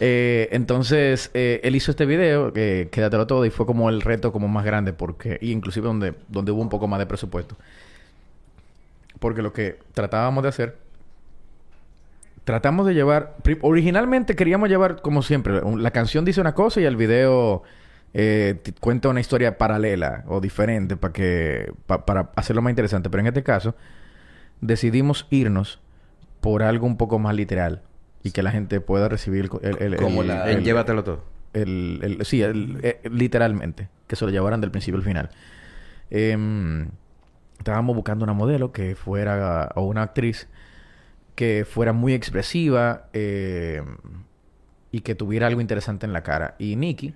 Speaker 3: Eh, entonces, eh, él hizo este video, que Quédatelo todo, y fue como el reto como más grande, porque, y inclusive donde, donde hubo un poco más de presupuesto. Porque lo que tratábamos de hacer, tratamos de llevar, originalmente queríamos llevar, como siempre, un- la canción dice una cosa y el video eh, cuenta una historia paralela o diferente para que, pa- para hacerlo más interesante. Pero en este caso, decidimos irnos por algo un poco más literal y que la gente pueda recibir el... el, el-
Speaker 1: Como
Speaker 3: el-
Speaker 1: la-
Speaker 3: el-
Speaker 2: Llévatelo todo.
Speaker 3: el, el- sí, el- eh, literalmente, que se lo llevaran del principio al final. Em, estábamos buscando una modelo que fuera, o una actriz que fuera muy expresiva em, y que tuviera algo interesante en la cara. Y Nikki,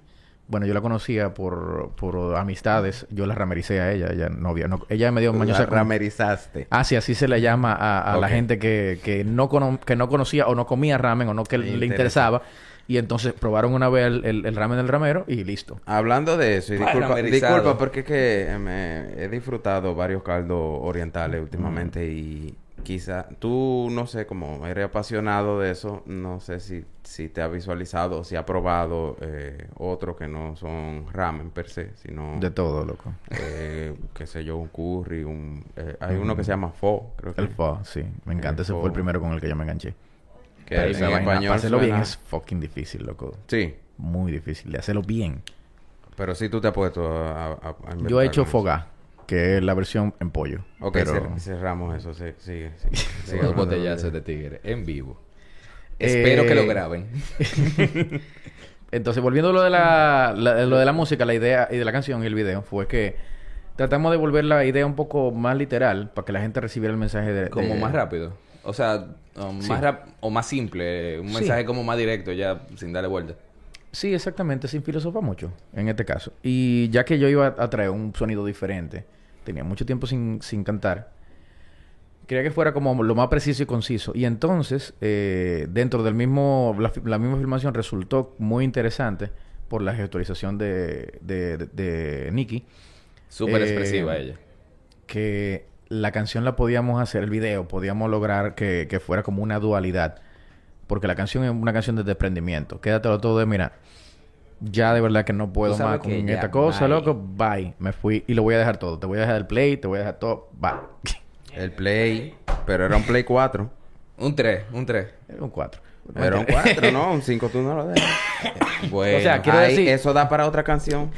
Speaker 3: bueno, yo la conocía por, por amistades, yo la ramericé a ella, ella novia, no, ella me dio
Speaker 2: La
Speaker 3: mañosa con-
Speaker 2: ramerizaste.
Speaker 3: Ah, sí, así se le llama a, a la gente que, que, no cono- que no conocía o no comía ramen o no que
Speaker 2: Le
Speaker 3: le,
Speaker 2: interesa.
Speaker 3: interesaba. Y entonces probaron una vez el, el- el ramen del ramero y listo.
Speaker 2: Hablando de eso, y disculpa, disculpa porque es que eh, me he disfrutado varios caldos orientales últimamente y quizá tú, no sé, como eres apasionado de eso, no sé si, si te ha visualizado, si ha probado eh, otro que no son ramen per se, sino,
Speaker 3: De todo, loco.
Speaker 2: eh, qué sé yo, un curry, un... eh, hay uno que se llama pho, creo que.
Speaker 3: El pho, sí. Me encanta.
Speaker 2: El
Speaker 3: Ese fue el primero con el que yo me enganché.
Speaker 2: que
Speaker 3: Pero
Speaker 2: en
Speaker 3: vaina,
Speaker 2: español
Speaker 3: hacerlo bien es fucking difícil, loco.
Speaker 2: Sí,
Speaker 3: Muy difícil. De hacerlo bien.
Speaker 2: pero sí tú te has puesto a... a- a
Speaker 3: Yo he hecho fogá, que es la versión en pollo.
Speaker 2: Ok,
Speaker 3: pero...
Speaker 2: cer- cerramos eso, sí, sigue, sigue. sigue
Speaker 1: Dos botellazos
Speaker 2: de-
Speaker 1: tigre en vivo.
Speaker 3: Eh,
Speaker 1: Espero que lo graben.
Speaker 3: Entonces, volviendo a lo de la, la- lo de la música, la idea y de la canción y el video, fue que tratamos de volver la idea un poco más literal para que la gente recibiera el mensaje de...
Speaker 1: Como
Speaker 3: de-
Speaker 1: más rápido. O sea, um,
Speaker 3: Sí.
Speaker 1: más rap o más simple. Un
Speaker 3: Sí.
Speaker 1: mensaje como más directo, ya sin darle vuelta.
Speaker 3: Sí, exactamente, sin filosofar mucho en este caso. Y ya que yo iba a traer un sonido diferente, tenía mucho tiempo sin, sin cantar, quería que fuera como lo más preciso y conciso. Y entonces, eh, dentro del mismo, la, misma filmación resultó muy interesante por la gestualización de, de, de, de Nicky,
Speaker 1: Súper
Speaker 3: Eh,
Speaker 1: expresiva ella.
Speaker 3: que la canción la podíamos hacer, el video, podíamos lograr que, que fuera como una dualidad. Porque la canción es una canción de desprendimiento. Quédatelo todo de, mira, ya de verdad que no puedo más con
Speaker 1: ya,
Speaker 3: esta cosa,
Speaker 1: bye.
Speaker 3: loco. Bye. Me fui y lo voy a dejar todo. Te voy a dejar el play, te voy a dejar todo. Bye.
Speaker 2: El Play, pero era un Play 4.
Speaker 1: Un 3, un 3.
Speaker 3: Era un 4.
Speaker 2: Era un 4, ¿no? Un 5 tú no lo dejas.
Speaker 1: Bueno.
Speaker 3: O sea, quiero
Speaker 2: Ay,
Speaker 3: decir-
Speaker 2: eso da para otra canción.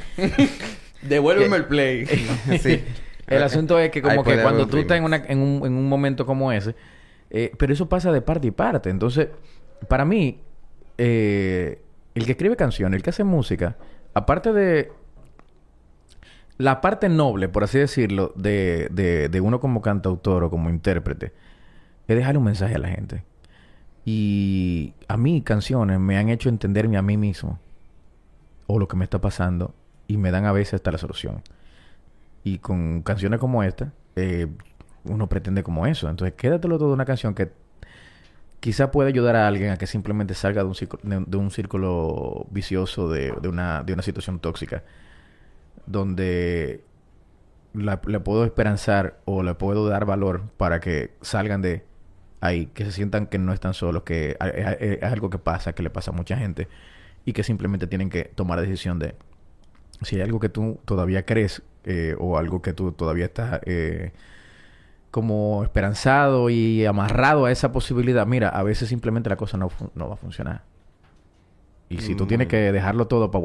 Speaker 1: devuélveme el play.
Speaker 2: sí.
Speaker 3: El asunto es que como que cuando tú estás en, una, en, un, en un momento como ese, eh, pero eso pasa de parte y parte. Entonces, para mí, eh, el que escribe canciones, el que hace música, aparte de la parte noble, por así decirlo, de, de, uno como cantautor o como intérprete, es dejarle un mensaje a la gente. Y a mí canciones me han hecho entenderme a mí mismo o lo que me está pasando y me dan a veces hasta la solución. Y con canciones como esta, eh, uno pretende como eso. Entonces, quédatelo todo una canción que quizá puede ayudar a alguien a que simplemente salga de un círculo, de, un círculo vicioso de, de una, de una situación tóxica. Donde le puedo esperanzar o le puedo dar valor para que salgan de ahí, que se sientan que no están solos, que es algo que pasa, que le pasa a mucha gente y que simplemente tienen que tomar la decisión de si hay algo que tú todavía crees eh, o algo que tú todavía estás eh, como esperanzado y amarrado a esa posibilidad, mira, a veces simplemente la cosa no, no va a funcionar. Y si tú
Speaker 2: Muy
Speaker 3: tienes que dejarlo todo para